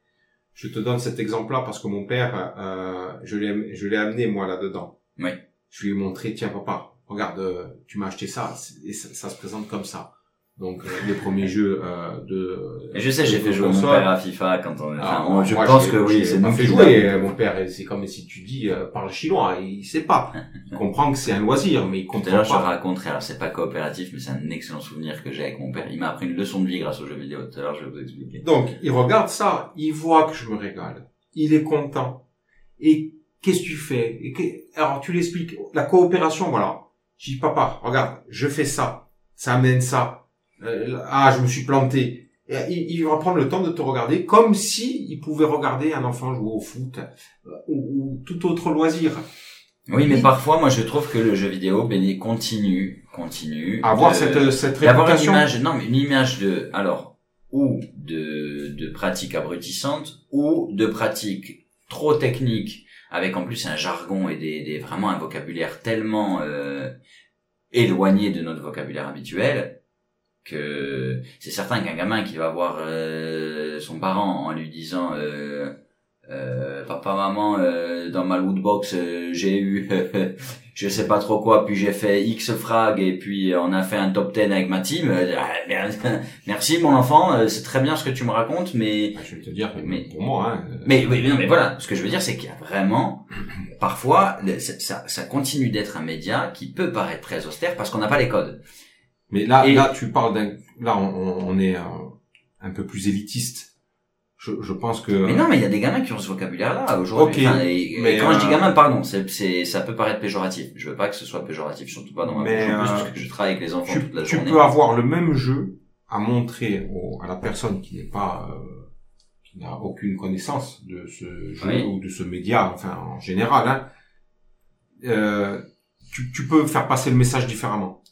Je te donne cet exemple-là parce que mon père, euh, je l'ai, je l'ai amené moi là-dedans. Oui. Je lui ai montré, tiens papa, regarde, euh, tu m'as acheté ça, et ça, ça se présente comme ça. Donc euh, les premiers jeux euh, de. Je sais, j'ai fait jouer mon père à FIFA quand on. Ah, enfin, je moi, pense que oui, c'est pas nous fait jouer. Mon père, c'est comme si tu dis euh, parle chinois, il sait pas. Il comprend que c'est un loisir, mais il Tout à comprend l'heure, je te pas. raconterai, alors c'est pas coopératif, mais c'est un excellent souvenir que j'ai avec mon père. Il m'a appris une leçon de vie grâce aux jeux vidéo. Tout à l'heure, je vais vous expliquer. Donc, il regarde ça, il voit que je me régale, il est content. Et qu'est-ce que tu fais? Et que- Alors, tu l'expliques. La coopération, voilà. Je dis, papa, regarde, je fais ça, ça amène ça. Euh, ah, je me suis planté. Et il, il va prendre le temps de te regarder comme si il pouvait regarder un enfant jouer au foot euh, ou, ou tout autre loisir. Oui, mais parfois, moi, je trouve que le jeu vidéo béni continue, continue. Avoir de- cette, cette d'avoir une réputation. image, non, mais une image de, alors, ou de, de pratiques abrutissantes, ou de pratiques trop techniques, avec en plus un jargon et des, des vraiment un vocabulaire tellement euh, éloigné de notre vocabulaire habituel que c'est certain qu'un gamin qui va voir euh, son parent en lui disant euh, euh, papa maman euh, dans ma lootbox euh, j'ai eu je sais pas trop quoi puis j'ai fait X frag et puis on a fait un top 10 avec ma team Euh, ah, merci- mon enfant euh, c'est très bien ce que tu me racontes mais Bah, Je vais te dire, Mais- pour moi, hein, mais oui, mais non, mais voilà. Ce que je veux dire, c'est qu'il y a vraiment, parfois, ça, ça continue d'être un média qui peut paraître très austère parce qu'on n'a pas les codes. Mais là, Et- là, tu parles d'un, là, on, on- est euh, un peu plus élitiste. Je, je pense que. Mais non, mais il y a des gamins qui ont ce vocabulaire-là aujourd'hui. Ok, Enfin, et- et mais, quand je dis euh, gamin, pardon, c'est, c'est, ça peut paraître péjoratif. Je veux pas que ce soit péjoratif, surtout pas dans ma Mais, plus, euh, parce que je travaille avec les enfants tu, toute la tu journée. peux avoir le même jeu à montrer au- à la personne qui n'est pas, euh, qui n'a aucune connaissance de ce jeu Oui. ou de ce média, enfin en général. Hein, euh, tu, tu peux faire passer le message différemment.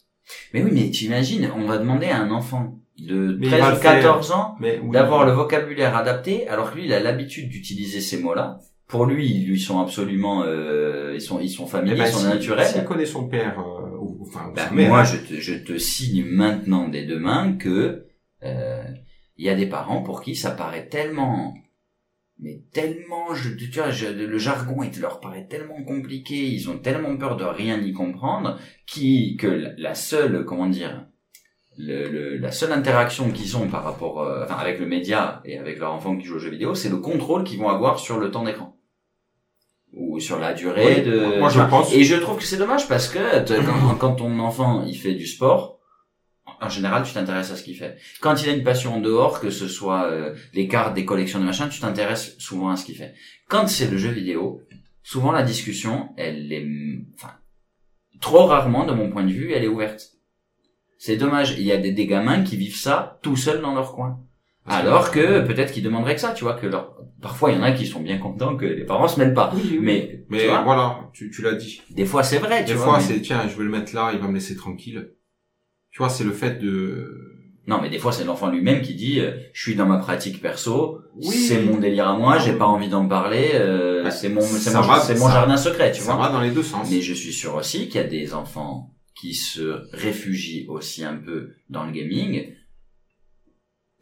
Mais oui, mais tu imagines, on va demander à un enfant de Mais il 13 va ou le faire. 14 ans oui, d'avoir le vocabulaire adapté, alors que lui, il a l'habitude d'utiliser ces mots-là. Pour lui, ils lui sont absolument, euh, ils sont, ils sont Eh familiers, ben, ils sont si- naturels. S'il connaît son père, euh, ou, enfin, ou Ben, mère, moi, hein, je te, je te signe maintenant des deux mains que euh, il y a des parents pour qui ça paraît tellement, mais tellement, je, tu vois, je- le jargon il leur paraît tellement compliqué, ils ont tellement peur de rien y comprendre, qui que la- la seule, comment dire, le, le- la seule interaction qu'ils ont par rapport, euh, enfin, avec le média et avec leur enfant qui joue aux jeux vidéo, c'est le contrôle qu'ils vont avoir sur le temps d'écran ou sur la durée Oui, de. moi, je enfin, pense- Et je trouve que c'est dommage parce que quand, quand ton enfant il fait du sport, en général tu t'intéresses à ce qu'il fait. Quand il a une passion en dehors, que ce soit euh, les cartes, des collections de machin, tu t'intéresses souvent à ce qu'il fait. Quand c'est le jeu vidéo, souvent la discussion, elle est, enfin, trop rarement de mon point de vue, elle est ouverte. C'est dommage. Il y a des, des gamins qui vivent ça tout seuls dans leur coin. Alors que peut-être qu'ils demanderaient que ça, tu vois, que leur... parfois il y en a qui sont bien contents que les parents se mêlent pas. Oui, oui. Mais, Mais tu vois, voilà, tu, tu l'as dit. des fois c'est vrai, tu Des vois. fois, mais- c'est tiens, je vais le mettre là, il va me laisser tranquille. Tu vois, c'est le fait de. Non, mais des fois c'est l'enfant lui-même qui dit, euh, je suis dans ma pratique perso, Oui. c'est mon délire à moi, j'ai pas envie d'en parler, euh, Bah, c'est mon, c'est ça mon, va, c'est mon ça- jardin secret, tu ça vois. va dans les deux sens. Mais je suis sûr aussi qu'il y a des enfants qui se réfugient aussi un peu dans le gaming.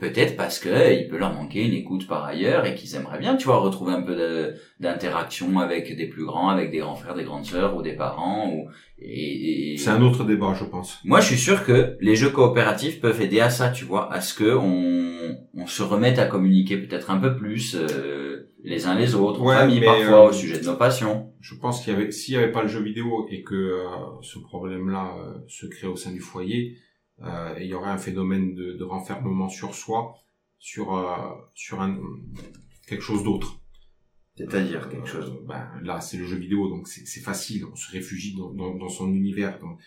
Peut-être parce que il peut leur manquer une écoute par ailleurs et qu'ils aimeraient bien, tu vois, retrouver un peu de- d'interaction avec des plus grands, avec des grands frères, des grandes sœurs ou des parents. Ou, et, et- C'est un autre débat, je pense. Moi, je suis sûr que les jeux coopératifs peuvent aider à ça, tu vois, à ce que on, on se remette à communiquer peut-être un peu plus euh, les uns les autres, en Ouais, famille parfois, euh, au sujet de nos passions. Je pense qu'il y avait, s'il y avait pas le jeu vidéo et que euh, ce problème-là euh, se crée au sein du foyer, euh, il y aurait un phénomène de, de renfermement sur soi, sur euh, sur un quelque chose d'autre. C'est-à-dire quelque Euh, chose. ben, là, c'est le jeu vidéo, donc c'est facile. On se réfugie dans, dans, dans son univers, dans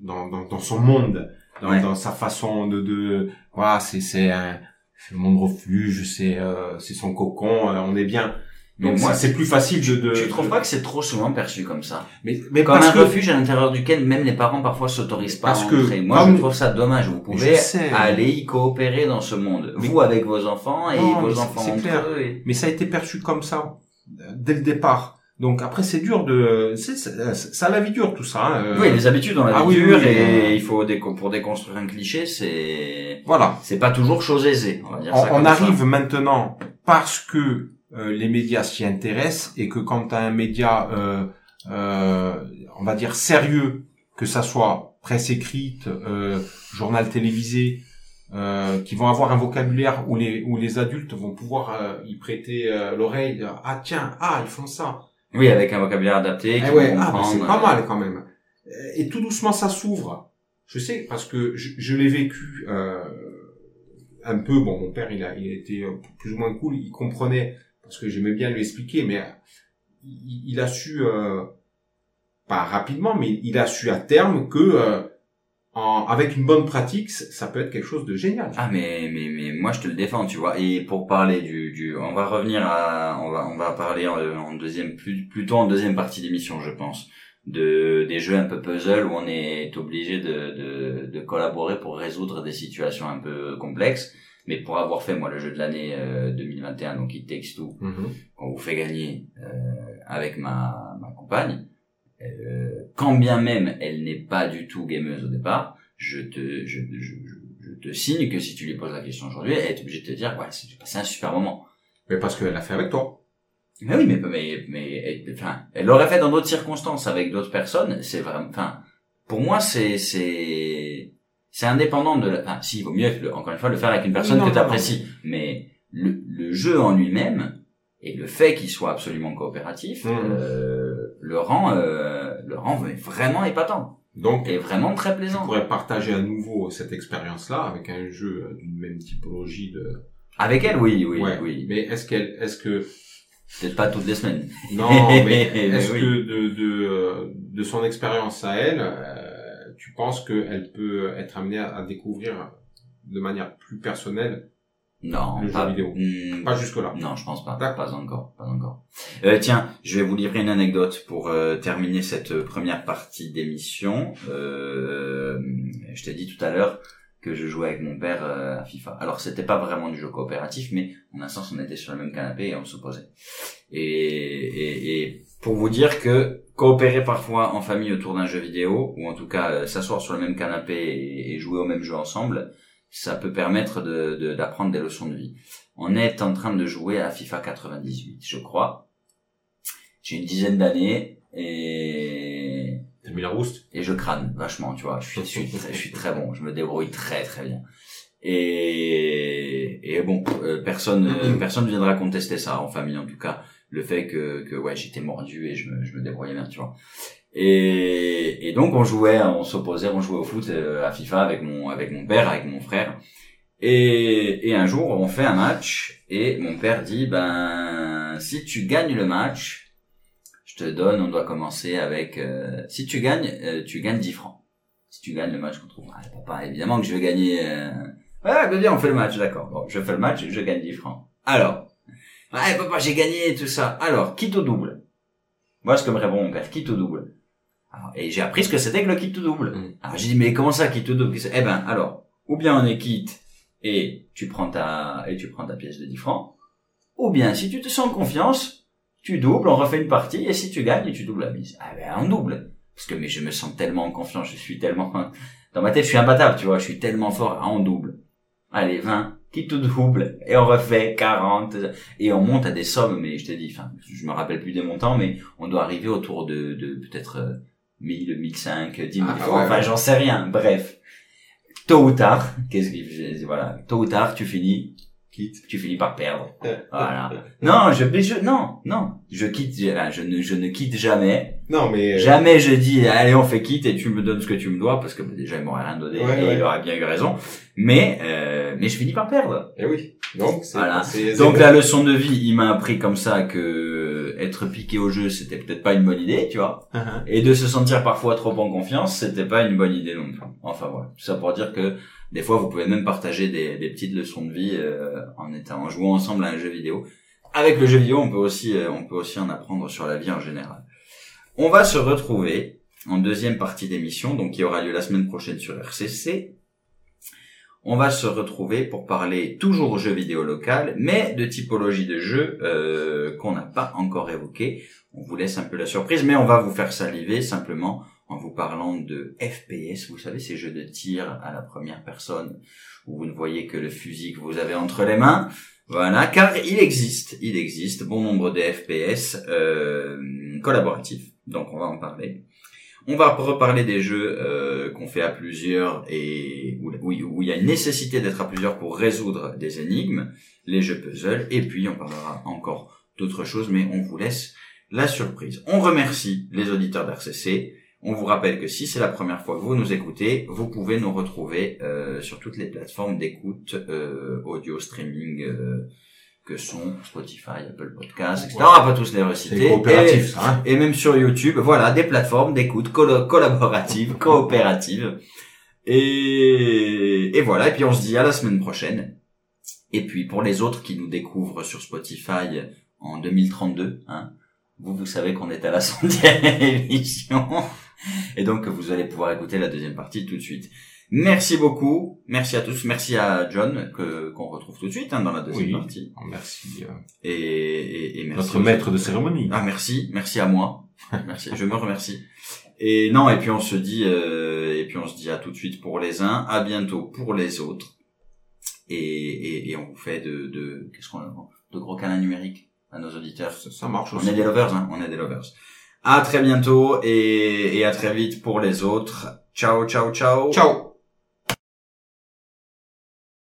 dans, dans, son monde, dans, Ouais. dans sa façon de, de voilà, c'est un c'est mon refuge, c'est euh, c'est son cocon, euh, on est bien. Donc moi, c'est plus facile de, de Tu trouves pas que c'est trop souvent perçu comme ça mais mais Comme parce un que refuge à l'intérieur duquel même les parents parfois s'autorisent pas Parce à que entrer. Moi, comme- je trouve ça dommage. Vous pouvez aller y coopérer dans ce monde. Mais- Vous avec vos enfants et Non, vos enfants c'est entre clair. eux. et- mais ça a été perçu comme ça euh, dès le départ. Donc après c'est dur de c'est- ça a la vie dure tout ça. hein, euh, Oui, les habitudes dans la vie Ah oui, dure oui, oui, et oui. il faut déco- pour déconstruire un cliché, c'est Voilà. c'est pas toujours chose aisée. On va dire on, ça on arrive ça. maintenant parce que euh, les médias s'y intéressent et que quand un média, euh, euh, on va dire sérieux, que ça soit presse écrite, euh, journal télévisé, euh, qui vont avoir un vocabulaire où les où les adultes vont pouvoir euh, y prêter euh, l'oreille. Ah tiens, ah ils font ça. Oui, avec un vocabulaire adapté. Eh ouais, ah, c'est pas euh, mal quand même. Euh, Et tout doucement, ça s'ouvre. Je sais parce que je, je l'ai vécu euh, un peu. Bon, mon père, il a, il a été euh, plus ou moins cool. Il comprenait parce que j'aimais bien lui expliquer, mais il, a su euh, pas rapidement, mais il a su à terme que euh, en, avec une bonne pratique, ça peut être quelque chose de génial. Ah mais mais mais moi je te le défends tu vois et pour parler du du on va revenir à on va on va parler en, deuxième plutôt en deuxième partie d'émission je pense de des jeux un peu puzzle où on est obligé de de collaborer pour résoudre des situations un peu complexes mais pour avoir fait moi le jeu de l'année euh, 2021 donc It Takes Two Mhm. qu'on vous fait gagner euh, avec ma, ma compagne, euh, quand bien même elle n'est pas du tout gameuse au départ, je te, je, je, je- te signe que si tu lui poses la question aujourd'hui, elle est obligée de te dire, ouais, c'est- j'ai passé un super moment. Mais parce qu'elle a fait avec toi. Mais oui, mais, mais, mais, enfin, elle l'aurait fait dans d'autres circonstances avec d'autres personnes, c'est vraiment, enfin, pour moi, c'est, c'est, c'est indépendant de la, enfin, si, il vaut mieux, le- encore une fois, le faire avec une personne non, que tu apprécies. Mais le, le jeu en lui-même, et le fait qu'il soit absolument coopératif, Mhm. euh, le rend, euh, le rend vraiment épatant. Donc, Et vraiment très plaisant. pourrais partager à nouveau cette expérience-là avec un jeu euh, d'une même typologie de. Avec elle, oui, oui, ouais. oui. Mais est-ce qu'elle, est-ce que Peut-être pas toutes les semaines. Non, mais Mais est-ce oui. que de, de, euh, de son expérience à elle, euh, tu penses qu'elle peut être amenée à, à découvrir de manière plus personnelle Non, Le jeu vidéo? Hmm, Pas jusque-là. Non, je pense pas. Pas encore, pas encore. Euh, tiens, je vais vous livrer une anecdote pour euh, terminer cette euh, première partie d'émission. Euh, je t'ai dit tout à l'heure que je jouais avec mon père à FIFA. Alors c'était pas vraiment du jeu coopératif, mais en un sens on était sur le même canapé et on s'opposait. Et, et, et pour vous dire que coopérer parfois en famille autour d'un jeu vidéo, ou en tout cas euh, s'asseoir sur le même canapé et, et jouer au même jeu ensemble, ça peut permettre de- de- d'apprendre des leçons de vie. On est en train de jouer à FIFA 98, je crois. J'ai une dizaine d'années et T'as mis la rouste? et je crâne vachement, tu vois. Je suis, je suis, je suis très bon, je me débrouille très très bien. Et, et bon, euh, personne euh, personne viendra contester ça en famille en tout cas. Le fait que, que ouais, j'étais mordu et je me, je me débrouillais bien, tu vois. Et, et donc on jouait, on s'opposait, on jouait au foot euh, à FIFA avec mon avec mon père, avec mon frère. Et, et un jour, on fait un match et mon père dit ben si tu gagnes le match, je te donne, on doit commencer avec... euh, si tu gagnes, euh, tu gagnes 10 francs. Si tu gagnes le match contre moi. Ah, papa, évidemment que je vais gagner... Euh... Ouais, bien, on fait le match, d'accord. Bon, je fais le match, je gagne 10 francs. Alors, ouais, papa, j'ai gagné tout ça. Alors, quitte au double. Moi, ce que me répond mon père, quitte au double. Alors, et j'ai appris ce que c'était que le quitte au double. Mm. Alors, j'ai dit, mais comment ça, quitte au double? Eh ben, alors, ou bien on est quitte et tu prends ta, et tu prends ta pièce de 10 francs, ou bien, si tu te sens en confiance, tu doubles, on refait une partie, et si tu gagnes, tu doubles la mise. Ah ben, on double. Parce que, mais je me sens tellement en confiance, je suis tellement, dans ma tête, je suis imbattable, tu vois, je suis tellement fort, ah, on double. Allez, 20, quitte ou double, et on refait 40, et on monte à des sommes, mais je te dis, enfin, je me rappelle plus des montants, mais on doit arriver autour de, de peut-être euh, 1000, 1005, 10 000 Ah, francs, ouais, enfin, ouais. j'en sais rien, bref. Tôt ou tard, qu'est-ce que, voilà, tôt ou tard, tu finis, Quitte. tu finis par perdre. Euh, Voilà. Non, je, mais je, non, non, je quitte, je, je ne, je ne quitte jamais. Non, mais... euh, Jamais je dis, allez, on fait quitte et tu me donnes ce que tu me dois, parce que bah, déjà, il m'aurait rien donné Ouais, et ouais. il aurait bien eu raison. Mais, euh, mais je finis par perdre. Eh oui. Donc. Voilà. Donc la leçon de vie, il m'a appris comme ça que être piqué au jeu, c'était peut-être pas une bonne idée, tu vois. Uh-huh. Et de se sentir parfois trop en confiance, c'était pas une bonne idée non plus. Enfin voilà, tout ça pour dire que des fois vous pouvez même partager des, petites leçons de vie euh, en étant en jouant ensemble à un jeu vidéo. Avec le jeu vidéo, on peut aussi euh, on peut aussi en apprendre sur la vie en général. On va se retrouver en deuxième partie d'émission, donc qui aura lieu la semaine prochaine sur RCC. On va se retrouver pour parler toujours jeux vidéo local, mais de typologie de jeux euh, qu'on n'a pas encore évoqué. On vous laisse un peu la surprise, mais on va vous faire saliver simplement en vous parlant de FPS. Vous savez, ces jeux de tir à la première personne où vous ne voyez que le fusil que vous avez entre les mains. Voilà, car il existe, il existe bon nombre de FPS euh, collaboratifs, donc on va en parler. On va reparler des jeux euh, qu'on fait à plusieurs et où, il y a une nécessité d'être à plusieurs pour résoudre des énigmes, les jeux puzzle, et puis on parlera encore d'autres choses, mais on vous laisse la surprise. On remercie les auditeurs d'RCC. On vous rappelle que si c'est la première fois que vous nous écoutez, vous pouvez nous retrouver euh, sur toutes les plateformes d'écoute euh, audio streaming euh, que sont Spotify, Apple Podcasts, etc. Ouais. On va pas tous les reciter. coopératif, Et- ça, hein. et même sur YouTube, voilà, des plateformes d'écoute collaboratives, coopératives. Et, et voilà, et puis on se dit à la semaine prochaine. Et puis pour les autres qui nous découvrent sur Spotify en 2032, hein, vous, vous savez qu'on est à la centième émission. Et donc vous allez pouvoir écouter la deuxième partie tout de suite. Merci beaucoup, merci à tous, merci à John que qu'on retrouve tout de suite hein, dans la deuxième Oui. partie. Merci. euh, Et, et, et merci notre maître de cérémonie. ah merci, merci à moi. Merci, je me remercie. Et non, et puis on se dit, euh, et puis on se dit à tout de suite pour les uns, à bientôt pour les autres. Et, et, et on vous fait de, de qu'est-ce qu'on a de gros câlins numériques à nos auditeurs. Ça, ça marche On aussi. est des lovers, hein, on est des lovers. À très bientôt et, et à très vite pour les autres. Ciao, ciao, ciao. Ciao